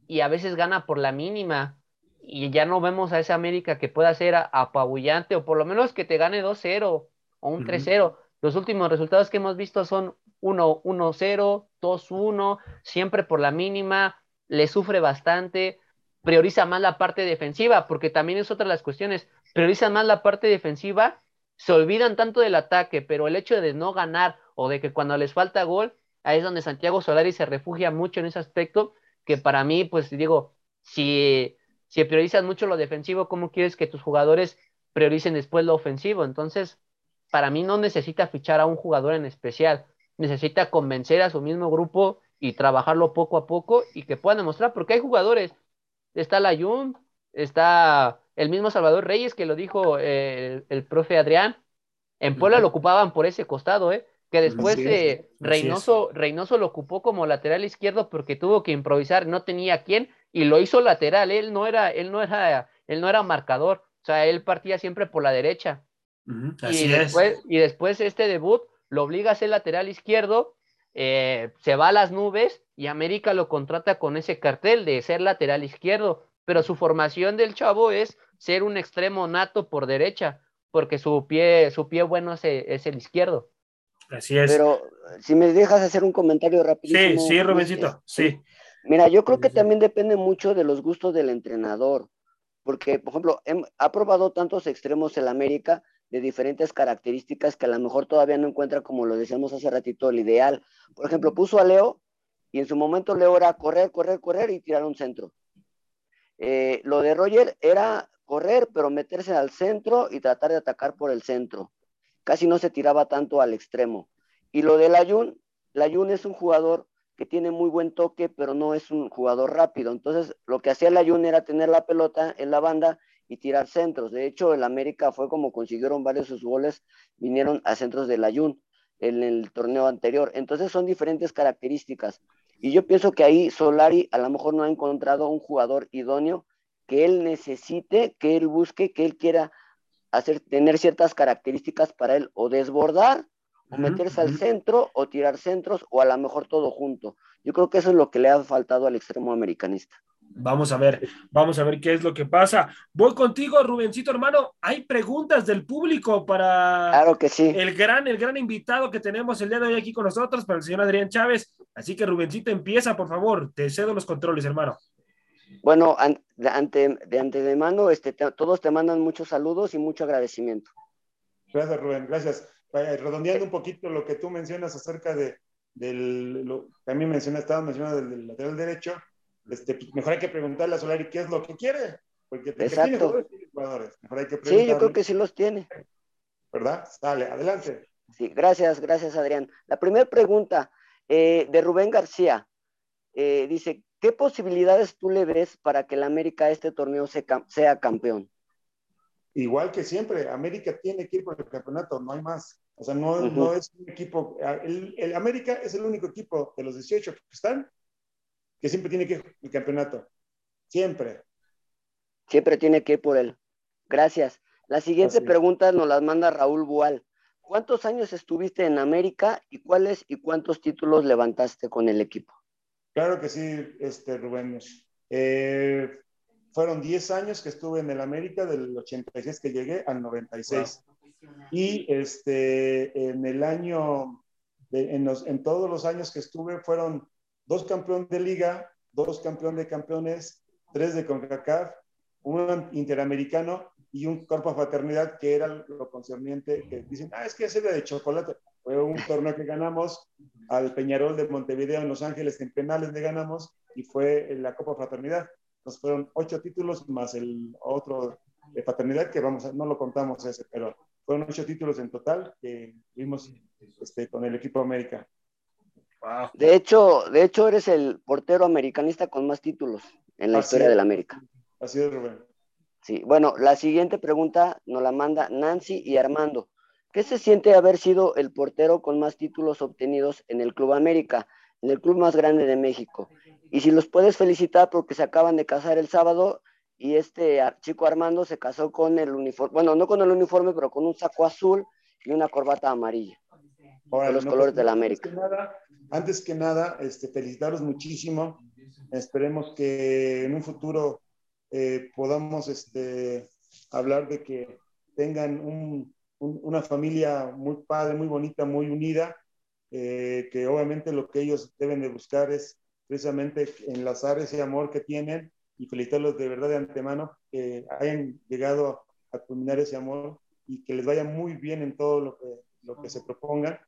Speaker 6: y a veces gana por la mínima y ya no vemos a esa América que pueda ser apabullante o por lo menos que te gane 2-0 o un 3-0. Los últimos resultados que hemos visto son 1-0, 2-1, siempre por la mínima, le sufre bastante prioriza más la parte defensiva, porque también es otra de las cuestiones, prioriza más la parte defensiva, se olvidan tanto del ataque, pero el hecho de no ganar o de que cuando les falta gol, ahí es donde Santiago Solari se refugia mucho en ese aspecto, que para mí, pues digo, si, si priorizas mucho lo defensivo, ¿cómo quieres que tus jugadores prioricen después lo ofensivo? Entonces, para mí no necesita fichar a un jugador en especial, necesita convencer a su mismo grupo y trabajarlo poco a poco y que puedan demostrar, porque hay jugadores está Layun, está el mismo Salvador Reyes que lo dijo eh, el, profe Adrián. En Puebla lo ocupaban por ese costado, ¿eh? que después eh, Reynoso, Reynoso lo ocupó como lateral izquierdo porque tuvo que improvisar, no tenía quién, y lo hizo lateral, él no era, él no era, él no era marcador, o sea, él partía siempre por la derecha. y, después, y después este debut lo obliga a ser lateral izquierdo, eh, se va a las nubes y América lo contrata con ese cartel de ser lateral izquierdo, pero su formación del chavo es ser un extremo nato por derecha, porque su pie, su pie bueno es, es el izquierdo.
Speaker 3: Así es.
Speaker 4: Pero si me dejas hacer un comentario rapidísimo.
Speaker 3: Sí, sí, Rubensito, sí.
Speaker 4: Mira, yo creo que también depende mucho de los gustos del entrenador, porque, por ejemplo, ha probado tantos extremos el América de diferentes características que a lo mejor todavía no encuentra, como lo decíamos hace ratito, el ideal. Por ejemplo, puso a Leo y en su momento Leo era correr, correr, correr y tirar un centro. Eh, lo de Roger era correr, pero meterse al centro y tratar de atacar por el centro casi no se tiraba tanto al extremo. Y lo del Ayun, Ayun es un jugador que tiene muy buen toque, pero no es un jugador rápido. Entonces, lo que hacía el Ayun era tener la pelota en la banda y tirar centros. De hecho, el América fue como consiguieron varios de sus goles, vinieron a centros del Ayun en el torneo anterior. Entonces, son diferentes características. Y yo pienso que ahí Solari a lo mejor no ha encontrado un jugador idóneo que él necesite, que él busque, que él quiera hacer, tener ciertas características para él o desbordar o meterse al centro o tirar centros o a lo mejor todo junto. Yo creo que eso es lo que le ha faltado al extremo americanista.
Speaker 3: Vamos a ver, vamos a ver qué es lo que pasa. Voy contigo, Rubencito, hermano. Hay preguntas del público para
Speaker 4: claro que sí.
Speaker 3: el gran, el gran invitado que tenemos el día de hoy aquí con nosotros, para el señor Adrián Chávez. Así que Rubencito, empieza, por favor. Te cedo los controles, hermano.
Speaker 4: Bueno, de, ante, de antemano, este, todos te mandan muchos saludos y mucho agradecimiento.
Speaker 5: Gracias, Rubén, gracias. Redondeando un poquito lo que tú mencionas acerca de, del, lo que a mí mencionaste, estaba mencionando del, lateral derecho, este, pues, mejor hay que preguntarle a Solari qué es lo que quiere, porque
Speaker 4: Exacto. jugadores, Mejor hay que sí, yo creo que sí los tiene.
Speaker 5: ¿Verdad? Dale, adelante.
Speaker 4: Sí, gracias, gracias, Adrián. La primera pregunta eh, de Rubén García eh, dice, ¿Qué posibilidades tú le ves para que el América este torneo sea campeón?
Speaker 5: Igual que siempre, América tiene que ir por el campeonato, no hay más. O sea, no, no es un equipo. El, América es el único equipo de los 18 que están que siempre tiene que ir el campeonato. Siempre.
Speaker 4: Siempre tiene que ir por él. Gracias. La siguiente pregunta nos la manda Raúl Bual. ¿Cuántos años estuviste en América y cuáles y cuántos títulos levantaste con el equipo?
Speaker 5: Claro que sí, este, Rubén. Eh, fueron 10 años que estuve en el América, del 86 que llegué al 96. Y este, en el año, en, los, en todos los años que estuve, fueron dos campeones de liga, dos campeones de campeones, tres de CONCACAF, un interamericano y un cuerpo de fraternidad que era lo concerniente, que dicen, ah, es que ese de chocolate. Fue un torneo que ganamos al Peñarol de Montevideo en Los Ángeles, en penales le ganamos y fue la Copa Fraternidad. Nos fueron ocho títulos más el otro de fraternidad que vamos no lo contamos ese, pero fueron ocho títulos en total que vimos este, con el equipo América.
Speaker 4: De hecho, de hecho eres el portero americanista con más títulos en la historia del América.
Speaker 5: Así es, Rubén.
Speaker 4: Sí, bueno, la siguiente pregunta nos la manda Nancy y Armando. ¿Qué se siente haber sido el portero con más títulos obtenidos en el Club América, en el club más grande de México? Y si los puedes felicitar porque se acaban de casar el sábado y este chico Armando se casó con el uniforme, bueno, no con el uniforme, pero con un saco azul y una corbata amarilla. Ahora, los colores de la América.
Speaker 5: Antes que nada, antes que nada este, felicitaros muchísimo. Esperemos que en un futuro eh, podamos este, hablar de que tengan un, una familia muy padre, muy bonita, muy unida, eh, que obviamente lo que ellos deben de buscar es precisamente enlazar ese amor que tienen y felicitarlos de verdad de antemano, que hayan llegado a culminar ese amor y que les vaya muy bien en todo lo que, lo que se propongan.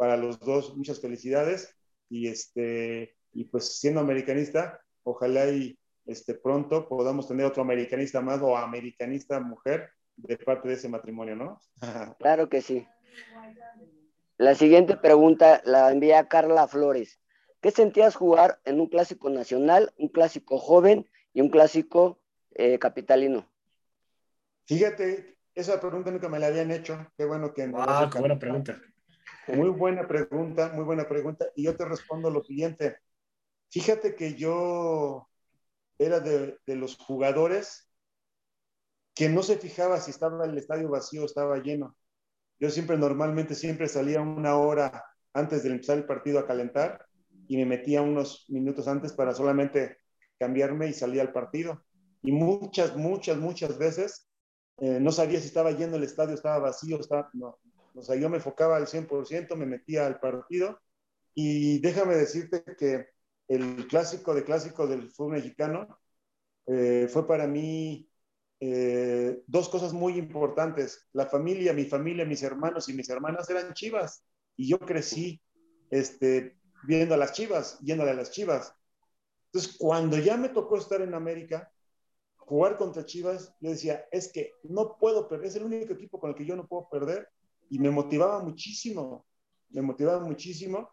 Speaker 5: Para los dos, muchas felicidades y, este, y pues siendo americanista, ojalá y este, pronto podamos tener otro americanista más o americanista mujer de parte de ese matrimonio, ¿no?
Speaker 4: claro que sí. La siguiente pregunta la envía Carla Flores. ¿Qué sentías jugar en un clásico nacional, un clásico joven y un clásico eh, capitalino?
Speaker 5: Fíjate, esa pregunta nunca me la habían hecho. Qué bueno que...
Speaker 3: Ah, qué buena pregunta.
Speaker 5: Muy buena pregunta, muy buena pregunta. Y yo te respondo lo siguiente. Fíjate que yo era de, los jugadores que no se fijaba si estaba el estadio vacío o estaba lleno. Yo siempre, normalmente, siempre salía una hora antes de empezar el partido a calentar y me metía unos minutos antes para solamente cambiarme y salir al partido. Y muchas, muchas, muchas veces eh, no sabía si estaba lleno el estadio, estaba vacío, estaba, no. O sea, yo me enfocaba al 100%, me metía al partido y déjame decirte que el clásico de clásico del fútbol mexicano eh, fue para mí eh, dos cosas muy importantes. La familia, mi familia, mis hermanos y mis hermanas eran chivas y yo crecí este, viendo a las chivas, yéndole a las chivas. Entonces, cuando ya me tocó estar en América, jugar contra Chivas, yo decía, es que no puedo perder, es el único equipo con el que yo no puedo perder, y me motivaba muchísimo, me motivaba muchísimo,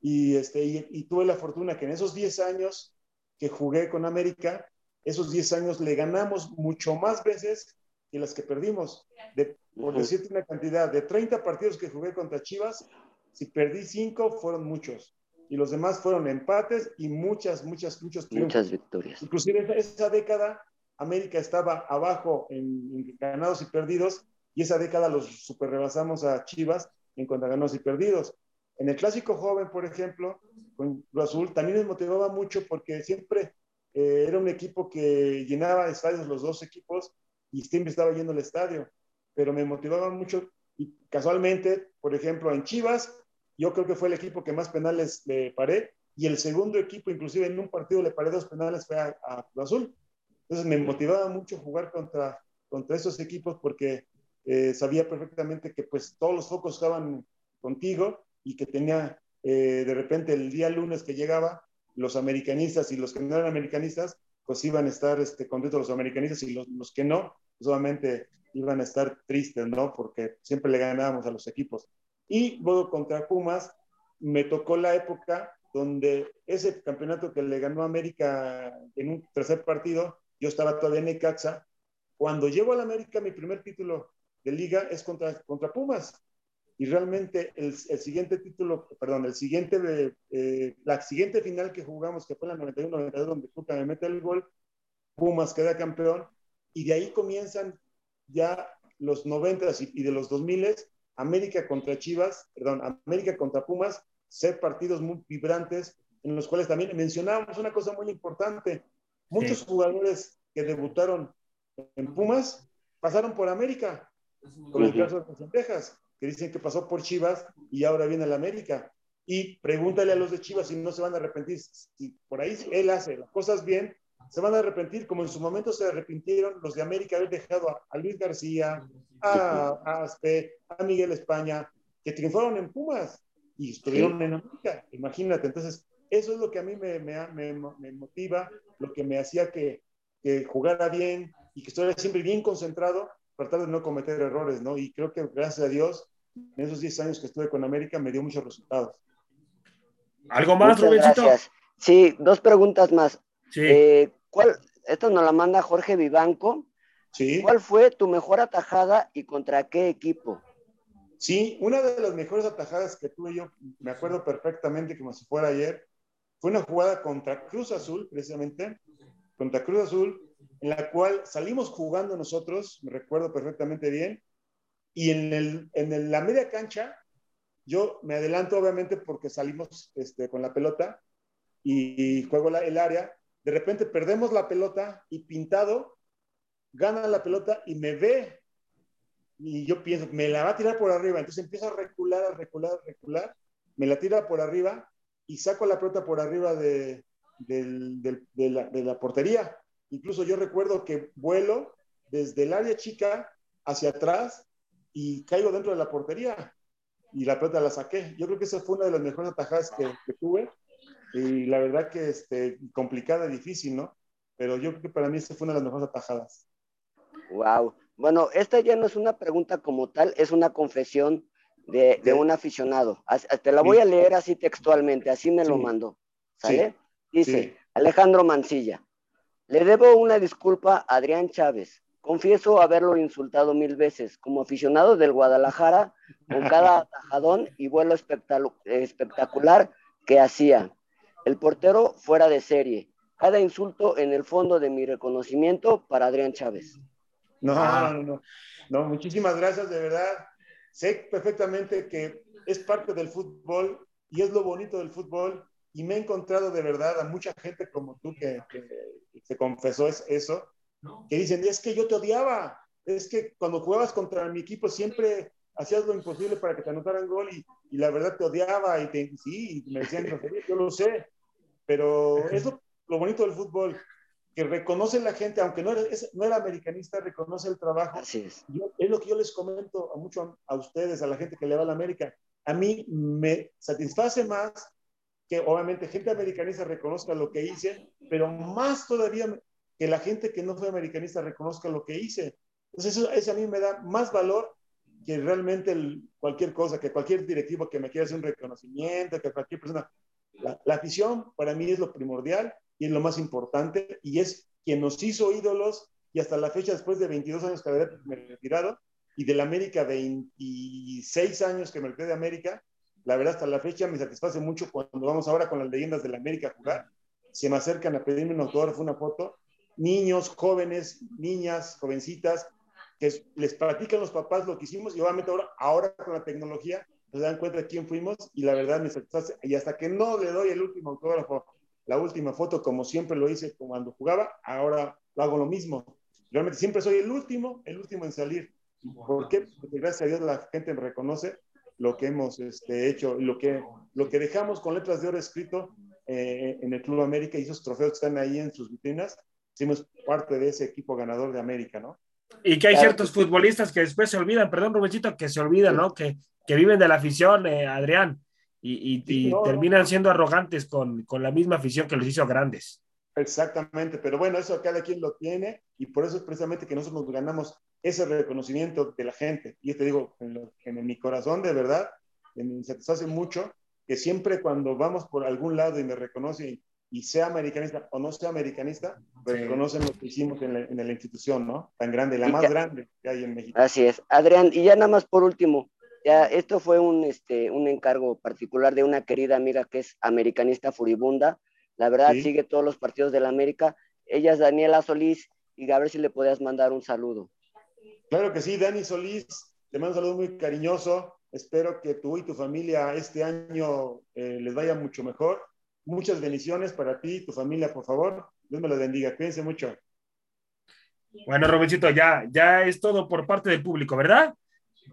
Speaker 5: y, este, y, tuve la fortuna que en esos 10 años que jugué con América, esos 10 años le ganamos mucho más veces que las que perdimos. De, por decirte una cantidad, de 30 partidos que jugué contra Chivas, si perdí 5 fueron muchos y los demás fueron empates y muchas, muchas, muchos
Speaker 4: triunfos. Muchas victorias.
Speaker 5: Inclusive esa década América estaba abajo en, ganados y perdidos y esa década los super rebasamos a Chivas en cuanto a ganados y perdidos. En el clásico joven, por ejemplo, con Cruz Azul, también me motivaba mucho porque siempre eh, era un equipo que llenaba estadios los dos equipos y siempre estaba yendo al estadio, pero me motivaba mucho y casualmente, por ejemplo, en Chivas, yo creo que fue el equipo que más penales le paré y el segundo equipo, inclusive en un partido le paré dos penales, fue a, a Cruz Azul. Entonces me motivaba mucho jugar contra, contra esos equipos porque eh, sabía perfectamente que pues todos los focos estaban contigo y que tenía eh, de repente el día lunes que llegaba, los americanistas y los que no eran americanistas, pues iban a estar este, contentos los americanistas y los, los que no, solamente iban a estar tristes, ¿no? Porque siempre le ganábamos a los equipos. Y luego contra Pumas me tocó la época donde ese campeonato que le ganó América en un tercer partido, yo estaba todavía en Necaxa. Cuando llego al América, mi primer título de liga es contra, contra Pumas. Y realmente el, el siguiente título, perdón, el siguiente, eh, la siguiente final que jugamos, que fue en la 91-92, donde Cuca me mete el gol, Pumas queda campeón. Y de ahí comienzan ya los 90 y de los 2000 América contra Chivas, perdón, América contra Pumas, ser partidos muy vibrantes, en los cuales también mencionábamos una cosa muy importante, Muchos jugadores que debutaron en Pumas pasaron por América, como el caso de Texas, que dicen que pasó por Chivas y ahora viene a la América. Y pregúntale a los de Chivas si no se van a arrepentir. Si por ahí él hace las cosas bien, se van a arrepentir, como en su momento se arrepintieron los de América haber dejado a, Luis García, a, a Aspe, a Miguel España, que triunfaron en Pumas y estuvieron en América. Imagínate, entonces eso es lo que a mí me, me, me motiva, lo que me hacía que, que, jugara bien y que estuviera siempre bien concentrado, tratar de no cometer errores, ¿no? Y creo que gracias a Dios, en esos 10 años que estuve con América, me dio muchos resultados.
Speaker 3: ¿Algo más, Rubensito?
Speaker 4: Sí, dos preguntas más. Sí. Eh, ¿cuál, esto nos la manda Jorge Vivanco. Sí. ¿Cuál fue tu mejor atajada y contra qué equipo?
Speaker 5: Sí, una de las mejores atajadas que tuve yo, me acuerdo perfectamente como si fuera ayer, fue una jugada contra Cruz Azul, precisamente, contra Cruz Azul, en la cual salimos jugando nosotros, me recuerdo perfectamente bien, y en, el, en la media cancha, yo me adelanto obviamente porque salimos este, con la pelota y, juego el área, de repente perdemos la pelota y pintado gana la pelota y me ve. Y yo pienso, me la va a tirar por arriba, entonces empiezo a recular, a recular, a recular, me la tira por arriba y saco la pelota por arriba de, la, portería. Incluso yo recuerdo que vuelo desde el área chica hacia atrás y caigo dentro de la portería y la pelota la saqué. Yo creo que esa fue una de las mejores atajadas que, tuve y la verdad que este, complicada, difícil, ¿no? Pero yo creo que para mí esa fue una de las mejores atajadas.
Speaker 4: Wow. Bueno, esta ya no es una pregunta como tal, es una confesión de, un aficionado. Te la voy a leer así textualmente, así me lo mandó. ¿Sale? Dice, Alejandro Mancilla, le debo una disculpa a Adrián Chávez. Confieso haberlo insultado mil veces. Como aficionado del Guadalajara, con cada atajadón y vuelo espectacular que hacía. El portero fuera de serie. Cada insulto en el fondo de mi reconocimiento para Adrián Chávez.
Speaker 5: No, no, no, no. muchísimas gracias, de verdad. Sé perfectamente que es parte del fútbol y es lo bonito del fútbol. Y me he encontrado de verdad a mucha gente como tú que, que, se confesó eso que dicen, es que yo te odiaba, es que cuando jugabas contra mi equipo siempre hacías lo imposible para que te anotaran gol y, y la verdad te odiaba y te, sí, y me decían, yo lo sé, pero es lo, bonito del fútbol, que reconoce la gente, aunque no era, no era americanista, reconoce el trabajo.
Speaker 4: Así es.
Speaker 5: es lo que yo les comento a mucho a ustedes, a la gente que le va a la América. A mí me satisface más que obviamente gente americanista reconozca lo que hice, pero más todavía que la gente que no fue americanista reconozca lo que hice. Entonces eso, a mí me da más valor que realmente cualquier cosa, que cualquier directivo que me quiera hacer un reconocimiento, que cualquier persona. La, afición para mí es lo primordial y es lo más importante y es quien nos hizo ídolos y hasta la fecha, después de 22 años que me he retirado y de la América 26 años que me retiré de América, la verdad hasta la fecha me satisface mucho cuando vamos ahora con las leyendas de la América a jugar, se me acercan a pedirme un autógrafo, una foto niños, jóvenes, niñas, jovencitas, que les platican los papás lo que hicimos y obviamente ahora, ahora con la tecnología se dan cuenta de quién fuimos y la verdad me satisface. Y hasta que no le doy el último autógrafo, la última foto, como siempre lo hice cuando jugaba, ahora lo hago lo mismo. Realmente siempre soy el último, el último en salir. ¿Por qué? Porque gracias a Dios la gente me reconoce lo que hemos este, hecho y lo que, lo que dejamos con letras de oro escrito eh, en el Club América y esos trofeos que están ahí en sus vitrinas fuimos parte de ese equipo ganador de América, ¿no?
Speaker 3: Y que hay ciertos futbolistas que después se olvidan, perdón, Rubéncito, que se olvidan, ¿no? Que, que viven de la afición, eh, Adrián, y, y, terminan siendo arrogantes con, con, la misma afición que los hizo grandes.
Speaker 5: Exactamente, pero bueno, eso cada quien lo tiene y por eso es precisamente que nosotros nos ganamos ese reconocimiento de la gente. Y te digo, en, en mi corazón, de verdad, me satisface mucho que siempre cuando vamos por algún lado y me reconocen y sea americanista o no sea americanista, reconocen lo que hicimos en la, institución, ¿no? Tan grande, la más grande que hay en México.
Speaker 4: Así es. Adrián, y ya nada más por último, ya esto fue un, este, un encargo particular de una querida amiga que es americanista furibunda. La verdad, sigue todos los partidos de la América. Ella es Daniela Solís y a ver si le podías mandar un saludo.
Speaker 5: Claro que sí, Dani Solís, te mando un saludo muy cariñoso. Espero que tú y tu familia este año eh, les vaya mucho mejor Muchas bendiciones para ti y tu familia, por favor. Dios me los bendiga. Cuídense mucho.
Speaker 3: Bueno, Robencito, ya, ya es todo por parte del público, ¿verdad?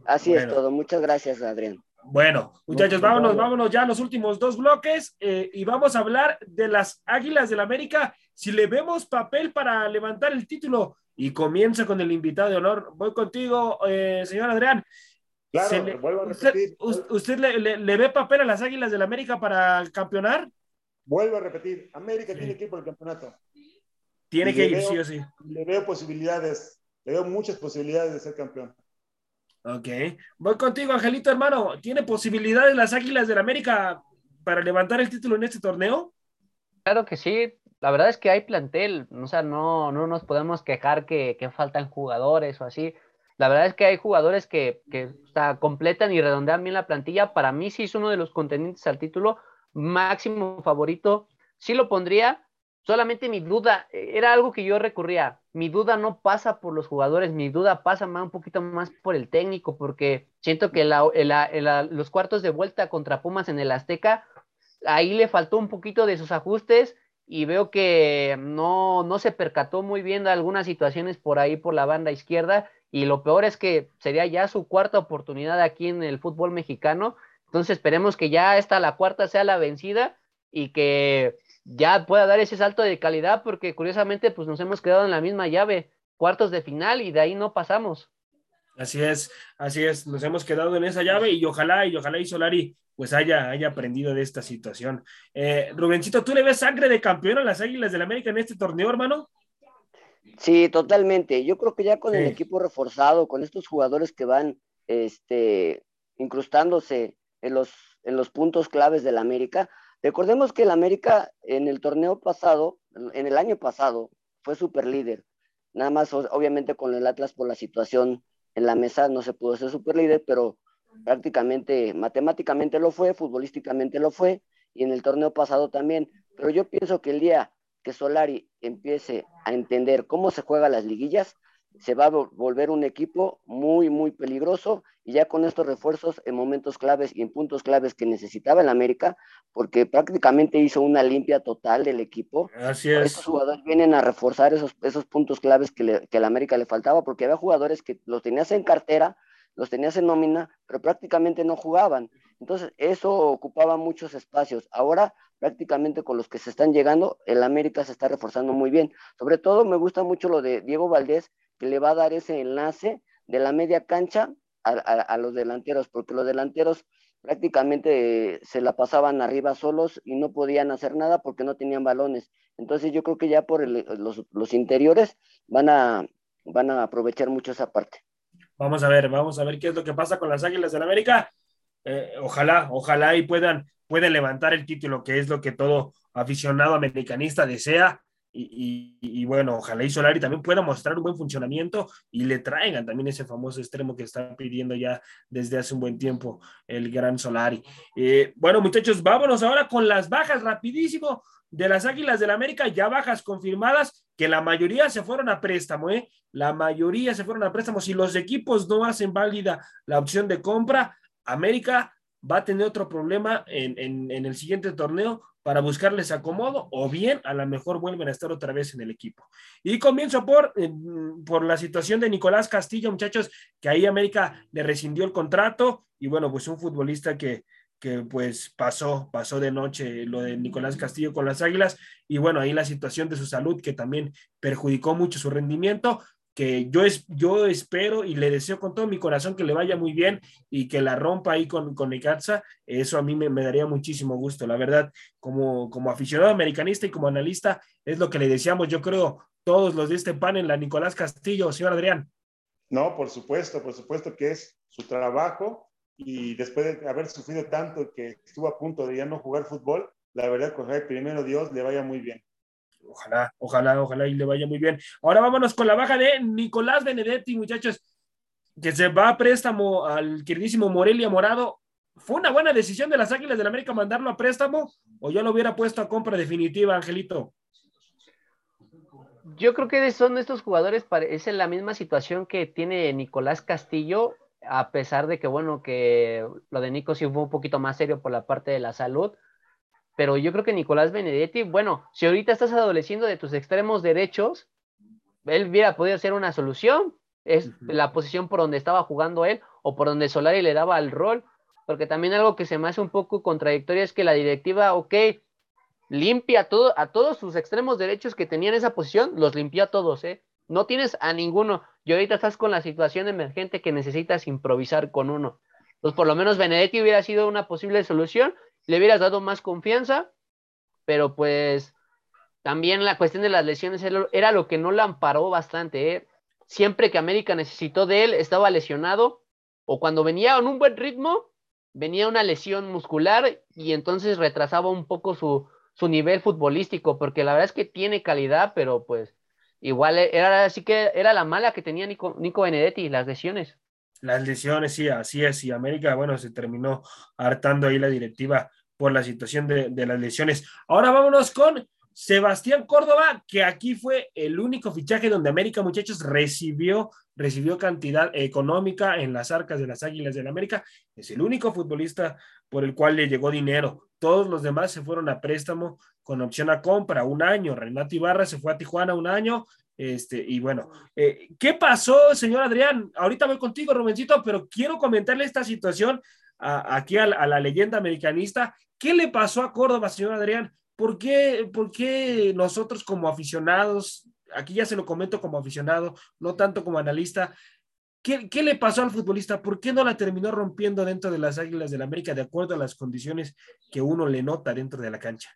Speaker 4: Así es todo. Muchas gracias, Adrián.
Speaker 3: Bueno, muchachos, vámonos, vámonos ya a los últimos dos bloques eh, y vamos a hablar de las Águilas del América. Si le vemos papel para levantar el título y comienza con el invitado de honor. Voy contigo, eh, señor Adrián.
Speaker 5: Claro, vuelvo a repetir.
Speaker 3: ¿Usted, le, ve papel a las Águilas del América para campeonar?
Speaker 5: Vuelvo a repetir, América tiene que ir por el campeonato.
Speaker 3: Tiene que ir, sí o sí.
Speaker 5: Le veo posibilidades, le veo muchas posibilidades de ser campeón.
Speaker 3: Ok. Voy contigo, Angelito, hermano. ¿Tiene posibilidades las Águilas del América para levantar el título en este torneo?
Speaker 6: Claro que sí. La verdad es que hay plantel. O sea, no, no nos podemos quejar que, faltan jugadores o así. La verdad es que hay jugadores que, que completan y redondean bien la plantilla. Para mí sí es uno de los contendientes al título máximo favorito, sí lo pondría. Solamente mi duda, eh, era algo que yo recurría. Mi duda no pasa por los jugadores, mi duda pasa más, un poquito más por el técnico, porque siento que los cuartos de vuelta contra Pumas en el Azteca, ahí le faltó un poquito de sus ajustes y veo que no, no se percató muy bien de algunas situaciones por ahí por la banda izquierda y lo peor es que sería ya su cuarta oportunidad aquí en el fútbol mexicano entonces esperemos que ya esta, la cuarta, sea la vencida y que ya pueda dar ese salto de calidad, porque curiosamente pues nos hemos quedado en la misma llave, cuartos de final y de ahí no pasamos.
Speaker 3: Así es, así es, nos hemos quedado en esa llave y ojalá, y ojalá y Solari pues haya, haya aprendido de esta situación. Eh, Rubencito, ¿tú le ves sangre de campeón a las Águilas del América en este torneo, hermano?
Speaker 4: Sí, totalmente. Yo creo que ya con el equipo reforzado, con estos jugadores que van este, incrustándose en los, en los puntos claves del América. Recordemos que el América en el torneo pasado, en el año pasado, fue super líder. Nada más, obviamente, con el Atlas por la situación en la mesa no se pudo ser super líder, pero prácticamente, matemáticamente lo fue, futbolísticamente lo fue, y en el torneo pasado también. Pero yo pienso que el día que Solari empiece a entender cómo se juegan las liguillas, se va a volver un equipo muy, muy peligroso y ya con estos refuerzos en momentos claves y en puntos claves que necesitaba el América, porque prácticamente hizo una limpia total del equipo.
Speaker 3: Así es.
Speaker 4: Estos jugadores vienen a reforzar esos, esos puntos claves que, le, que al América le faltaba, porque había jugadores que los tenías en cartera, los tenías en nómina, pero prácticamente no jugaban. Entonces, eso ocupaba muchos espacios. Ahora, prácticamente con los que se están llegando, el América se está reforzando muy bien. Sobre todo, me gusta mucho lo de Diego Valdés, que le va a dar ese enlace de la media cancha a, los delanteros, porque los delanteros prácticamente se la pasaban arriba solos y no podían hacer nada porque no tenían balones. Entonces yo creo que ya por los, interiores van a, van a aprovechar mucho esa parte.
Speaker 3: Vamos a ver, vamos a ver qué es lo que pasa con las Águilas del América. Eh, ojalá, ojalá y puedan, puedan levantar el título, que es lo que todo aficionado americanista desea. Y, bueno, ojalá y Solari también pueda mostrar un buen funcionamiento y le traigan también ese famoso extremo que está pidiendo ya desde hace un buen tiempo el gran Solari. Eh, bueno, muchachos, vámonos ahora con las bajas rapidísimo de las Águilas del América, ya bajas confirmadas, que la mayoría se fueron a préstamo, ¿eh? La mayoría se fueron a préstamo. Si los equipos no hacen válida la opción de compra, América va a tener otro problema en, en el siguiente torneo para buscarles acomodo o bien a lo mejor vuelven a estar otra vez en el equipo. Y comienzo por, eh, por la situación de Nicolás Castillo, muchachos, que ahí América le rescindió el contrato y bueno, pues un futbolista que, que pues pasó, pasó de noche lo de Nicolás Castillo con las Águilas y bueno, ahí la situación de su salud que también perjudicó mucho su rendimiento, que yo, es, yo espero y le deseo con todo mi corazón que le vaya muy bien y que la rompa ahí con, con Necaxa, eso a mí me, daría muchísimo gusto, la verdad, como, como aficionado americanista y como analista, es lo que le deseamos, yo creo, todos los de este panel, la Nicolás Castillo, señor Adrián.
Speaker 5: No, por supuesto, por supuesto que es su trabajo y después de haber sufrido tanto que estuvo a punto de ya no jugar fútbol, la verdad, que primero Dios le vaya muy bien.
Speaker 3: Ojalá, ojalá, ojalá y le vaya muy bien. Ahora vámonos con la baja de Nicolás Benedetti, muchachos, que se va a préstamo al queridísimo Morelia Morado. ¿Fue una buena decisión de las Águilas del América mandarlo a préstamo o yo lo hubiera puesto a compra definitiva, Angelito?
Speaker 6: Yo creo que son estos jugadores, es en la misma situación que tiene Nicolás Castillo, a pesar de que, bueno, que lo de Nico sí fue un poquito más serio por la parte de la salud, pero yo creo que Nicolás Benedetti, bueno, si ahorita estás adoleciendo de tus extremos derechos, él hubiera podido ser una solución, es la posición por donde estaba jugando él o por donde Solari le daba el rol, porque también algo que se me hace un poco contradictorio es que la directiva, ok, limpia todo, a todos sus extremos derechos que tenían esa posición, los limpia a todos, ¿eh? No tienes a ninguno. Y ahorita estás con la situación emergente que necesitas improvisar con uno. Entonces, por lo menos Benedetti hubiera sido una posible solución le hubieras dado más confianza, pero pues también la cuestión de las lesiones era lo que no la amparó bastante. ¿eh? Siempre que América necesitó de él, estaba lesionado, o cuando venía en un buen ritmo, venía una lesión muscular y entonces retrasaba un poco su, su nivel futbolístico, porque la verdad es que tiene calidad, pero pues igual era así que era la mala que tenía Nico, Nico Benedetti, las lesiones.
Speaker 3: Las lesiones, sí, así es. Y América, bueno, se terminó hartando ahí la directiva por la situación de, las lesiones. Ahora vámonos con Sebastián Córdoba, que aquí fue el único fichaje donde América, muchachos, recibió, recibió cantidad económica en las arcas de las Águilas del América. Es el único futbolista por el cual le llegó dinero. Todos los demás se fueron a préstamo con opción a compra, un año. Renato Ibarra se fue a Tijuana un año, este, y bueno, eh, ¿qué pasó, señor Adrián? Ahorita voy contigo, Rubencito, pero quiero comentarle esta situación aquí a, la leyenda americanista. ¿Qué le pasó a Córdoba, señor Adrián? ¿Por qué, ¿Por qué nosotros como aficionados, aquí ya se lo comento como aficionado, no tanto como analista, ¿Qué, ¿Qué, le pasó al futbolista? ¿Por qué no la terminó rompiendo dentro de las Águilas del la América de acuerdo a las condiciones que uno le nota dentro de la cancha?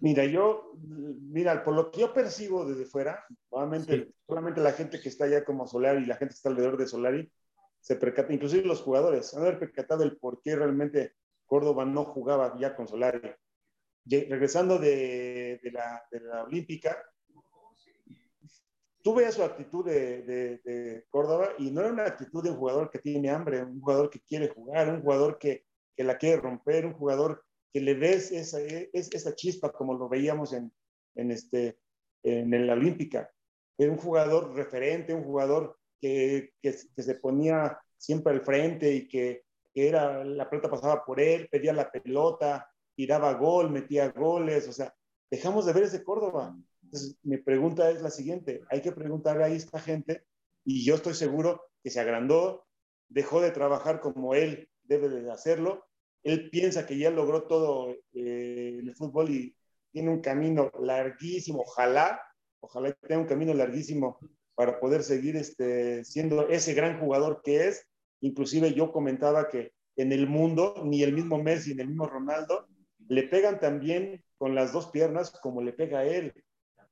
Speaker 5: Mira, yo, mira, por lo que yo percibo desde fuera, solamente, solamente la gente que está allá como Solari y la gente que está alrededor de Solari, se percata, inclusive los jugadores, han haber percatado el por qué realmente Córdoba no jugaba ya con Solari. Regresando de, de, la, de la Olímpica, veías su actitud de, de, Córdoba y no era una actitud de un jugador que tiene hambre, un jugador que quiere jugar, un jugador que, que la quiere romper, un jugador que le ves esa, esa chispa como lo veíamos en, en, este, en la Olímpica. Era un jugador referente, un jugador que, que, se ponía siempre al frente y que, que, era, la pelota pasaba por él, pedía la pelota, tiraba gol, metía goles, o sea, dejamos de ver ese Córdoba. Entonces, mi pregunta es la siguiente, hay que preguntarle a esta gente, y yo estoy seguro que se agrandó, dejó de trabajar como él debe de hacerlo, él piensa que ya logró todo eh, el fútbol y tiene un camino larguísimo, ojalá, ojalá tenga un camino larguísimo para poder seguir este, siendo ese gran jugador que es. Inclusive yo comentaba que en el mundo, ni el mismo Messi ni el mismo Ronaldo le pegan también con las dos piernas como le pega a él,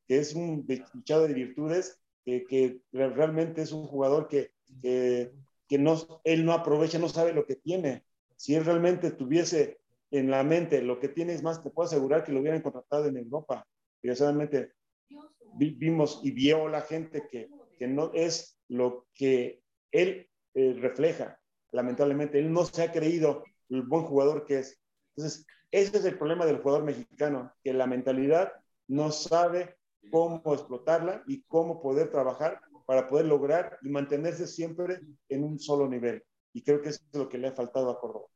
Speaker 5: que es un luchado de virtudes, que, realmente es un jugador que, que, que no, él no aprovecha, no sabe lo que tiene. Si él realmente tuviese en la mente lo que tiene, es más, te puedo asegurar que lo hubieran contratado en Europa. Desgraciadamente, vimos y vio la gente que, no es lo que él eh, refleja. Lamentablemente, él no se ha creído el buen jugador que es. Entonces, ese es el problema del jugador mexicano, que la mentalidad no sabe cómo explotarla y cómo poder trabajar para poder lograr y mantenerse siempre en un solo nivel. Y creo que es lo que le ha faltado a Córdoba.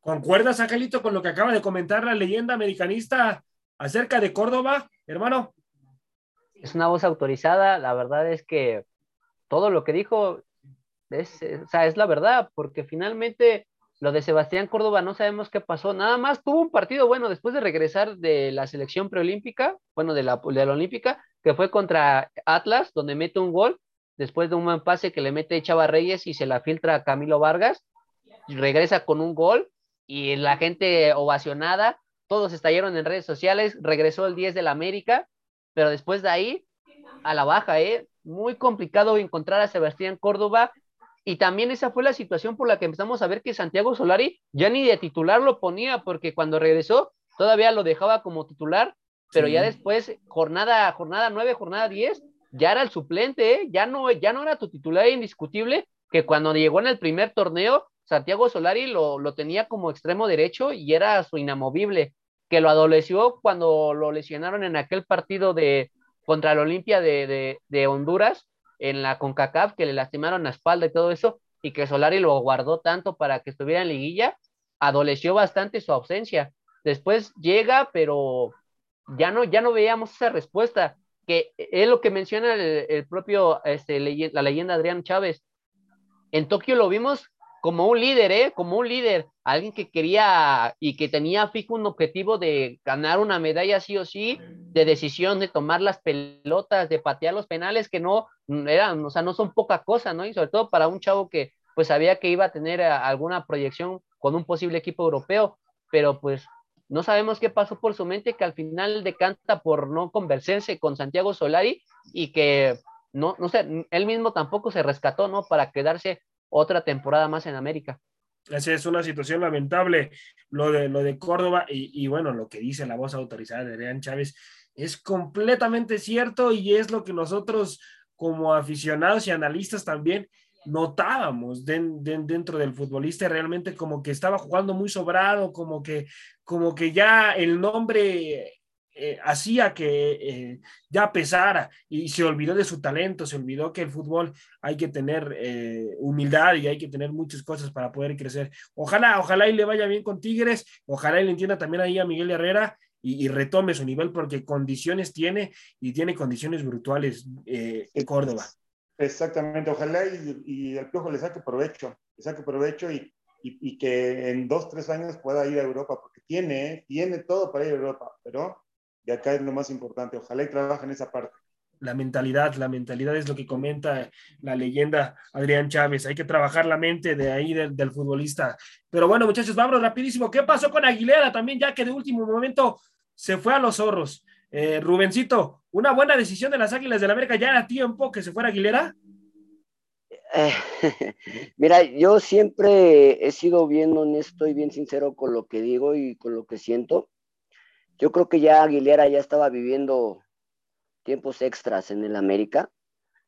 Speaker 3: ¿Concuerdas, Angelito, con lo que acaba de comentar la leyenda americanista acerca de Córdoba, hermano?
Speaker 6: Es una voz autorizada, la verdad es que todo lo que dijo es, o sea, es la verdad, porque finalmente lo de Sebastián Córdoba no sabemos qué pasó. Nada más tuvo un partido bueno después de regresar de la selección preolímpica, bueno, de la, de la olímpica, que fue contra Atlas, donde mete un gol, después de un buen pase que le mete Chava Reyes y se la filtra a Camilo Vargas, regresa con un gol y la gente ovacionada, todos estallaron en redes sociales, regresó el 10 de la América, pero después de ahí, a la baja, ¿eh? Muy complicado encontrar a Sebastián Córdoba y también esa fue la situación por la que empezamos a ver que Santiago Solari ya ni de titular lo ponía, porque cuando regresó todavía lo dejaba como titular, pero ya después, jornada, jornada 9, jornada 10, ya era el suplente, ¿eh? ya, no, ya no era tu titular indiscutible, que cuando llegó en el primer torneo, Santiago Solari lo, lo tenía como extremo derecho y era su inamovible, que lo adoleció cuando lo lesionaron en aquel partido de contra la Olimpia de, de, de Honduras, en la CONCACAF, que le lastimaron la espalda y todo eso, y que Solari lo guardó tanto para que estuviera en liguilla, adoleció bastante su ausencia. Después llega, pero ya no, ya no veíamos esa respuesta, que es lo que menciona el, propio, este, la leyenda Adrián Chávez. En Tokio lo vimos como un líder, ¿eh? Como un líder, alguien que quería y que tenía fijo un objetivo de ganar una medalla sí o sí, de decisión, de tomar las pelotas, de patear los penales, que no eran, o sea, no son poca cosa, ¿no? Y sobre todo para un chavo que pues sabía que iba a tener eh, alguna proyección con un posible equipo europeo, pero pues no sabemos qué pasó por su mente, que al final decanta por no conversarse con Santiago Solari y que no, no sé, él mismo tampoco se rescató, ¿no? Para quedarse otra temporada más en América.
Speaker 3: Esa es una situación lamentable, lo de, lo de Córdoba y, bueno, lo que dice la voz autorizada de Adrián Chávez es completamente cierto y es lo que nosotros como aficionados y analistas también notábamos dentro del futbolista realmente como que estaba jugando muy sobrado, como que, como que ya el nombre eh, hacía que eh, ya pesara y se olvidó de su talento, se olvidó que el fútbol hay que tener eh, humildad y hay que tener muchas cosas para poder crecer. Ojalá, ojalá y le vaya bien con Tigres, ojalá y le entienda también ahí a Miguel Herrera y, retome su nivel porque condiciones tiene y tiene condiciones brutuales en Córdoba.
Speaker 5: Exactamente, ojalá y, el Piojo le saque provecho, le saque provecho y, y, que en dos, tres años pueda ir a Europa, porque tiene, tiene todo para ir a Europa, pero y acá es lo más importante. Ojalá y trabaje en esa parte.
Speaker 3: La mentalidad, la mentalidad es lo que comenta la leyenda Adrián Chávez. Hay que trabajar la mente de ahí del, futbolista. Pero bueno, muchachos, vamos rapidísimo. ¿Qué pasó con Aguilera también, ya que de último momento se fue a los zorros? Eh, Rubencito, ¿una buena decisión de las Águilas del la América? ¿Ya era tiempo que se fuera Aguilera?
Speaker 4: Eh, mira, yo siempre he sido bien honesto y bien sincero con lo que digo y con lo que siento. Yo creo que ya Aguilera ya estaba viviendo tiempos extras en el América.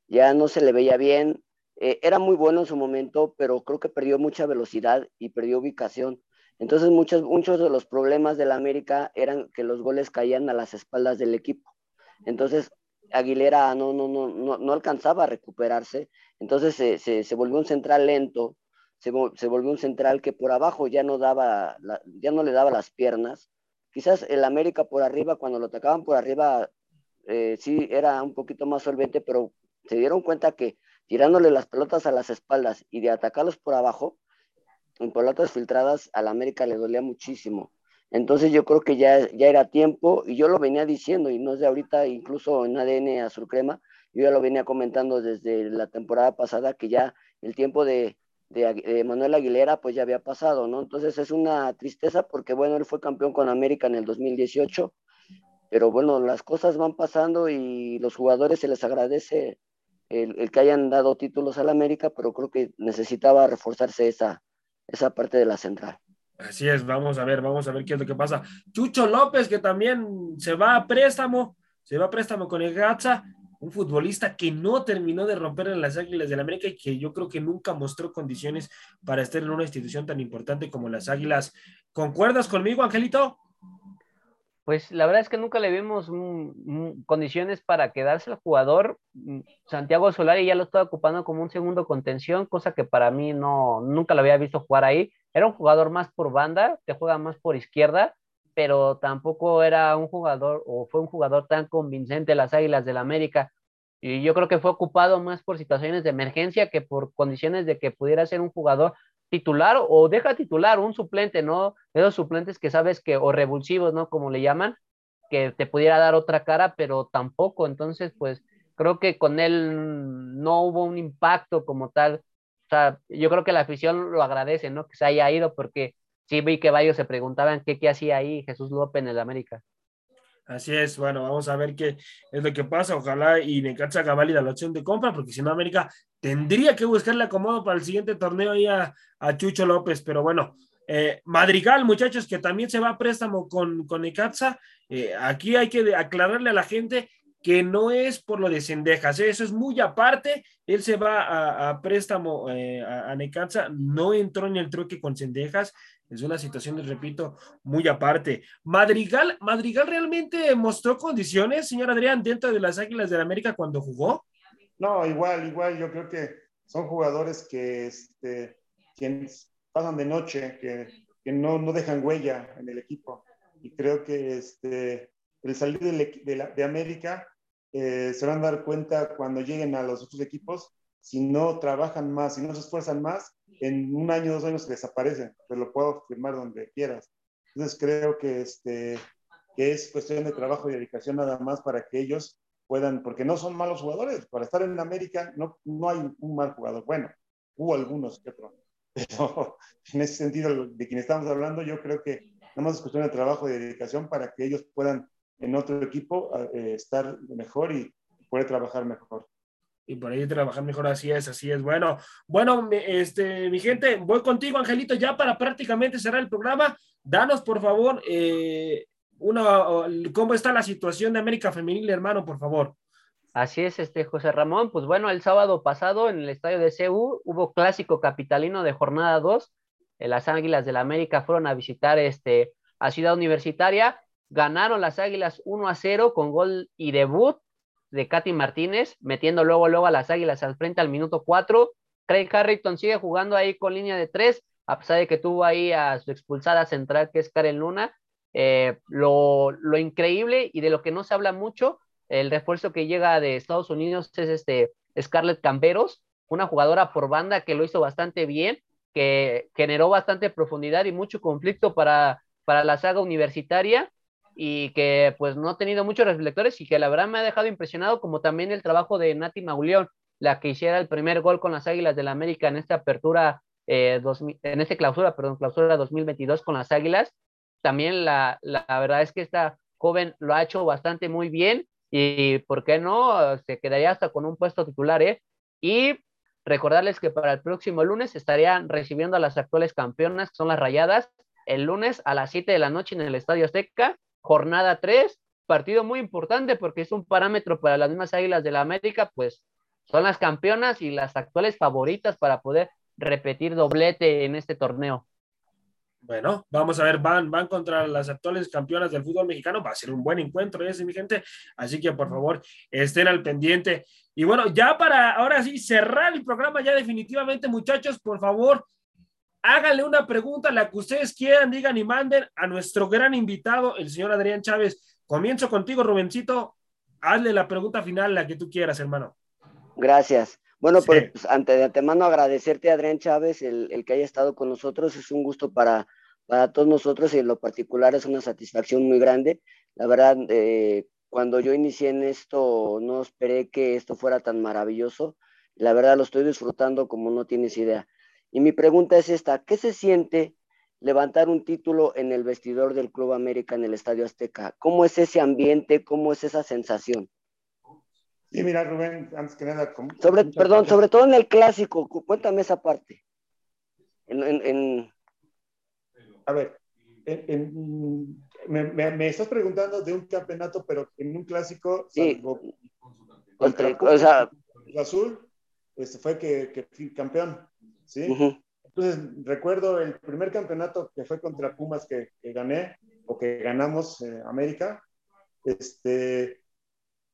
Speaker 4: Ya no se le veía bien. Eh, era muy bueno en su momento, pero creo que perdió mucha velocidad y perdió ubicación. Entonces muchos, muchos de los problemas del América eran que los goles caían a las espaldas del equipo. Entonces Aguilera no, no, no, no, no alcanzaba a recuperarse. Entonces se, se, volvió un central lento, se, se, volvió un central que por abajo ya no, daba ya no le daba las piernas. Quizás el América por arriba, cuando lo atacaban por arriba, eh, sí era un poquito más solvente, pero se dieron cuenta que tirándole las pelotas a las espaldas y de atacarlos por abajo, en pelotas filtradas, al América le dolía muchísimo. Entonces yo creo que ya, ya era tiempo, y yo lo venía diciendo, y no es de ahorita, incluso en ADN Azul Crema, yo ya lo venía comentando desde la temporada pasada, que ya el tiempo de, de, Manuel Aguilera pues ya había pasado, ¿no? Entonces es una tristeza porque, bueno, él fue campeón con América en el 2018, pero bueno, las cosas van pasando y los jugadores se les agradece el, que hayan dado títulos al América, pero creo que necesitaba reforzarse esa, esa parte de la central.
Speaker 3: Así es, vamos a ver, vamos a ver qué es lo que pasa. Chucho López, que también se va a préstamo, se va a préstamo con el Gatza, un futbolista que no terminó de romper en las Águilas del América y que yo creo que nunca mostró condiciones para estar en una institución tan importante como las Águilas. ¿Concuerdas conmigo, Angelito?
Speaker 6: Pues la verdad es que nunca le vimos condiciones para quedarse el jugador. Mm, Santiago Solari ya lo estaba ocupando como un segundo contención, cosa que para mí no, nunca lo había visto jugar ahí. Era un jugador más por banda, que juega más por izquierda, pero tampoco era un jugador o fue un jugador tan convincente las Águilas del América. Y yo creo que fue ocupado más por situaciones de emergencia que por condiciones de que pudiera ser un jugador titular o deja titular un suplente, ¿no? Esos suplentes que sabes que, o revulsivos, ¿no? Como le llaman, que te pudiera dar otra cara, pero tampoco. Entonces, pues creo que con él no hubo un impacto como tal. O sea, yo creo que la afición lo agradece, ¿no? Que se haya ido, porque sí vi que varios se preguntaban qué, qué hacía ahí Jesús López en el América.
Speaker 3: Así es, bueno, vamos a ver qué es lo que pasa. Ojalá y Necaxa haga válida la opción de compra, porque si no, América tendría que buscarle acomodo para el siguiente torneo ahí a, Chucho López. Pero bueno, eh, Madrigal, muchachos, que también se va a préstamo con, con Necaxa. Eh, aquí hay que aclararle a la gente que no es por lo de Cendejas, ¿eh? eso es muy aparte. Él se va a, préstamo a, a Necaxa, no entró en el truque con Cendejas, es una situación, les repito, muy aparte. Madrigal, Madrigal realmente mostró condiciones, señor Adrián, dentro de las Águilas del América cuando jugó.
Speaker 5: No, igual, igual, yo creo que son jugadores que, este, pasan de noche, que, no, no, dejan huella en el equipo. Y creo que este, el salir de América eh, se van a dar cuenta cuando lleguen a los otros equipos, si no trabajan más, si no se esfuerzan más, en un año, dos años desaparecen, te lo puedo firmar donde quieras. Entonces creo que, este, que es cuestión de trabajo y dedicación nada más para que ellos puedan, porque no son malos jugadores, para estar en América no, no hay un mal jugador. Bueno, hubo algunos que otros, pero en ese sentido de quien estamos hablando, yo creo que nada más es cuestión de trabajo y dedicación para que ellos puedan en otro equipo eh, estar mejor y poder trabajar mejor
Speaker 3: y por ahí trabajar mejor, así es, así es. Bueno, bueno, este, mi gente, voy contigo, Angelito, ya para prácticamente cerrar el programa. Danos, por favor, eh, una, cómo está la situación de América Femenil, hermano, por favor.
Speaker 6: Así es, este José Ramón. Pues bueno, el sábado pasado en el estadio de CEU hubo clásico capitalino de jornada 2. Eh, las Águilas del la América fueron a visitar este, a Ciudad Universitaria. Ganaron las Águilas 1 a 0 con gol y debut de Katy Martínez, metiendo luego, luego a las Águilas al frente al minuto 4. Craig Harrington sigue jugando ahí con línea de 3, a pesar de que tuvo ahí a su expulsada central, que es Karen Luna. Eh, lo, lo, increíble y de lo que no se habla mucho, el refuerzo que llega de Estados Unidos es este Scarlett Camberos, una jugadora por banda que lo hizo bastante bien, que generó bastante profundidad y mucho conflicto para, para la saga universitaria y que pues no ha tenido muchos reflectores y que la verdad me ha dejado impresionado, como también el trabajo de Nati Mauleón, la que hiciera el primer gol con las Águilas del la América en esta apertura, eh, en esta clausura, perdón, clausura 2022 con las Águilas. También la, la verdad es que esta joven lo ha hecho bastante muy bien y, ¿por qué no? Se quedaría hasta con un puesto titular, ¿eh? Y recordarles que para el próximo lunes estarían recibiendo a las actuales campeonas, que son las Rayadas, el lunes a las 7 de la noche en el Estadio Azteca jornada 3, partido muy importante porque es un parámetro para las mismas Águilas de la América, pues son las campeonas y las actuales favoritas para poder repetir doblete en este torneo.
Speaker 3: Bueno, vamos a ver, van, van contra las actuales campeonas del fútbol mexicano. Va a ser un buen encuentro ese, mi gente. Así que por favor, estén al pendiente. Y bueno, ya para ahora sí cerrar el programa, ya definitivamente, muchachos, por favor, háganle una pregunta, la que ustedes quieran, digan y manden a nuestro gran invitado, el señor Adrián Chávez. Comienzo contigo, Rubencito. Hazle la pregunta final, la que tú quieras, hermano.
Speaker 4: Gracias. Bueno, pues ante de antemano agradecerte, Adrián Chávez, el, que haya estado con nosotros. Es un gusto para, para todos nosotros y en lo particular es una satisfacción muy grande. La verdad, eh, cuando yo inicié en esto, no esperé que esto fuera tan maravilloso. La verdad, lo estoy disfrutando como no tienes idea. Y mi pregunta es esta, ¿qué se siente levantar un título en el vestidor del Club América en el Estadio Azteca? ¿Cómo es ese ambiente? ¿Cómo es esa sensación?
Speaker 5: Sí, mira, Rubén, antes que nada.
Speaker 4: sobre, perdón, sobre todo en el clásico, cuéntame esa parte.
Speaker 5: A ver, me, estás preguntando de un campeonato, pero en un clásico.
Speaker 4: Sí.
Speaker 5: contra, o sea, el azul, este fue que, que fui campeón. ¿Sí? Entonces, recuerdo el primer campeonato que fue contra Pumas que, gané, o que ganamos eh, América. Este,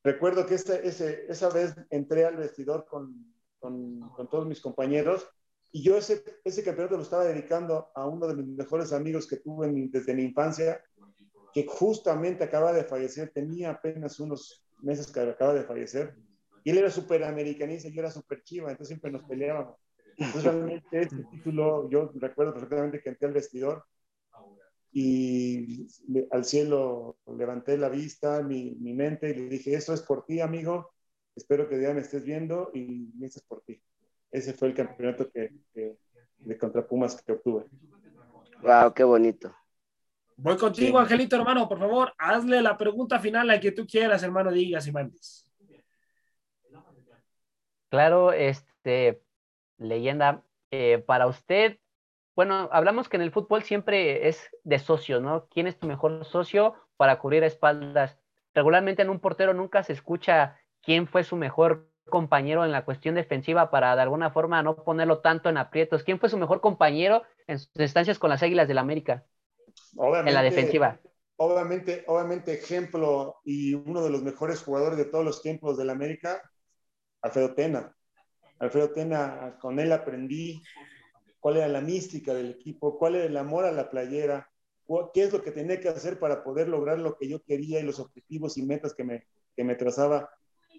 Speaker 5: Recuerdo que ese, ese, esa vez entré al vestidor con, con, con, todos mis compañeros y yo ese, ese campeonato lo estaba dedicando a uno de mis mejores amigos que tuve desde mi infancia, que justamente acaba de fallecer, tenía apenas unos meses que acaba de fallecer, y él era súper americanista y yo era súper chiva, entonces siempre nos peleábamos. Entonces realmente este título, yo recuerdo perfectamente que entré al vestidor y al cielo levanté la vista, mi, mi, mente, y le dije, eso es por ti, amigo, espero que ya me estés viendo y eso es por ti. Ese fue el campeonato que, de contra Pumas que obtuve.
Speaker 4: Wow, qué bonito.
Speaker 3: Voy contigo, Angelito, hermano, por favor, hazle la pregunta final a que tú quieras, hermano, digas y mandes.
Speaker 6: Claro, este, leyenda, eh, para usted, bueno, hablamos que en el fútbol siempre es de socio, ¿no? ¿Quién es tu mejor socio para cubrir espaldas? Regularmente en un portero nunca se escucha quién fue su mejor compañero en la cuestión defensiva para de alguna forma no ponerlo tanto en aprietos. ¿Quién fue su mejor compañero en sus estancias con las Águilas del la América? en la defensiva.
Speaker 5: Obviamente, obviamente ejemplo y uno de los mejores jugadores de todos los tiempos del América, Alfredo Tena. Alfredo Tena, con él aprendí cuál era la mística del equipo, cuál era el amor a la playera, qué es lo que tenía que hacer para poder lograr lo que yo quería y los objetivos y metas que me, que me trazaba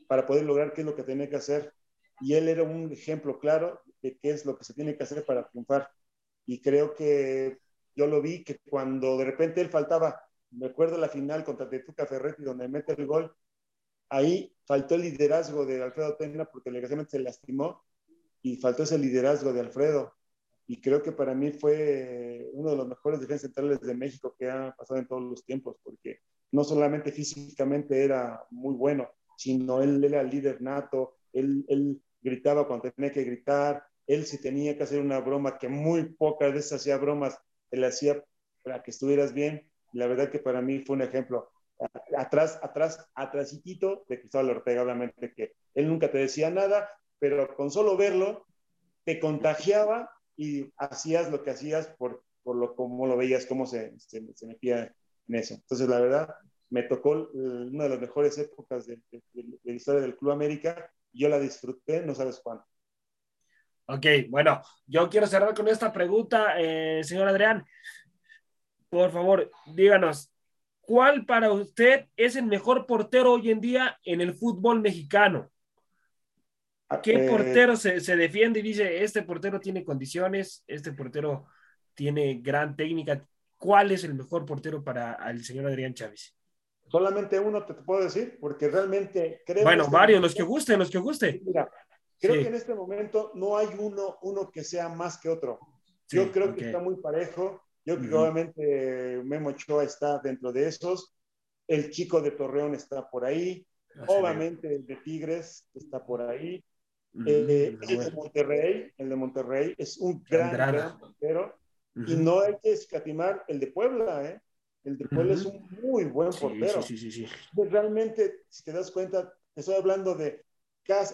Speaker 5: para poder lograr qué es lo que tenía que hacer. Y él era un ejemplo claro de qué es lo que se tiene que hacer para triunfar. Y creo que yo lo vi que cuando de repente él faltaba, me acuerdo la final contra Tetuca Ferretti donde mete el gol, ahí faltó el liderazgo de Alfredo Tena porque desgraciadamente se lastimó y faltó ese liderazgo de Alfredo y creo que para mí fue uno de los mejores defensas centrales de México que ha pasado en todos los tiempos, porque no solamente físicamente era muy bueno, sino él, era el líder nato, él, él, gritaba cuando tenía que gritar, él si tenía que hacer una broma, que muy pocas veces hacía bromas, él hacía para que estuvieras bien, la verdad que para mí fue un ejemplo. Atrás, atrás, atrásito de Cristóbal Ortega, obviamente que él nunca te decía nada, pero con solo verlo te contagiaba y hacías lo que hacías por, por lo como lo veías, cómo se, se, metía en eso. Entonces, la verdad, me tocó una de las mejores épocas de, la historia del Club América. Yo la disfruté, no sabes cuánto.
Speaker 3: Ok, bueno, yo quiero cerrar con esta pregunta, eh, señor Adrián. Por favor, díganos, ¿cuál para usted es el mejor portero hoy en día en el fútbol mexicano? ¿Qué eh, portero se, se, defiende y dice, este portero tiene condiciones, este portero tiene gran técnica? ¿Cuál es el mejor portero para el señor Adrián Chávez?
Speaker 5: Solamente uno te, puedo decir, porque realmente
Speaker 3: creo... Bueno, este varios, los que gusten, los que guste.
Speaker 5: Mira, creo que en este momento no hay uno, uno que sea más que otro. Yo creo que está muy parejo. Yo creo que obviamente Memo Ochoa está dentro de esos. El chico de Torreón está por ahí. obviamente el de Tigres está por ahí. Eh, el de Monterrey, el de Monterrey es un gran, gran portero y no hay que escatimar el de Puebla, ¿eh? El de Puebla es un muy buen portero.
Speaker 3: Sí, sí, sí.
Speaker 5: Pues realmente, si te das cuenta, estoy hablando de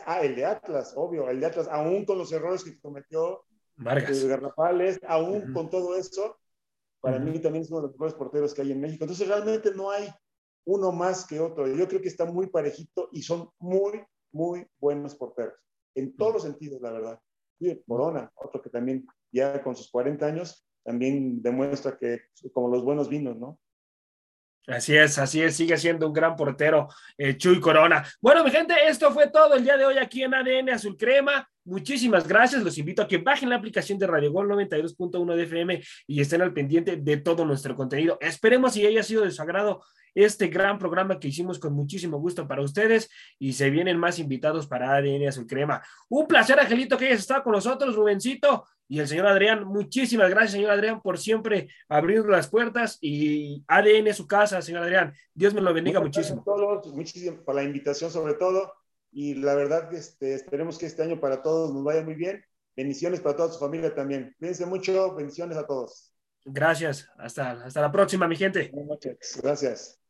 Speaker 5: ah, el de Atlas, obvio, el de Atlas, aún con los errores que cometió
Speaker 3: Vargas.
Speaker 5: Garrafales, aún
Speaker 3: Ujú.
Speaker 5: con todo eso, para mí también es uno de los mejores porteros que hay en México. Entonces realmente no hay uno más que otro. Yo creo que está muy parejito y son muy, muy buenos porteros. En todos los sentidos, la verdad. Y Corona, otro que también ya con sus 40 años, también demuestra que como los buenos vinos, ¿no?
Speaker 3: Así es, así es, sigue siendo un gran portero, eh, Chuy Corona. Bueno, mi gente, esto fue todo el día de hoy aquí en ADN Azul Crema. Muchísimas gracias. Los invito a que bajen la aplicación de Radio Gol 92.1 de FM y estén al pendiente de todo nuestro contenido. Esperemos si haya sido de su agrado este gran programa que hicimos con muchísimo gusto para ustedes y se vienen más invitados para ADN Azul Crema. Un placer, Angelito, que hayas estado con nosotros, Rubencito y el señor Adrián. Muchísimas gracias, señor Adrián, por siempre abrir las puertas y ADN su casa, señor Adrián. Dios me lo bendiga
Speaker 5: Muchas gracias
Speaker 3: muchísimo.
Speaker 5: a todos, muchísimas por la invitación sobre todo. Y la verdad, que este, esperemos que este año para todos nos vaya muy bien. Bendiciones para toda su familia también. Cuídense mucho, bendiciones a todos.
Speaker 3: Gracias. Hasta, hasta la próxima, mi gente.
Speaker 5: Buenas noches. Gracias.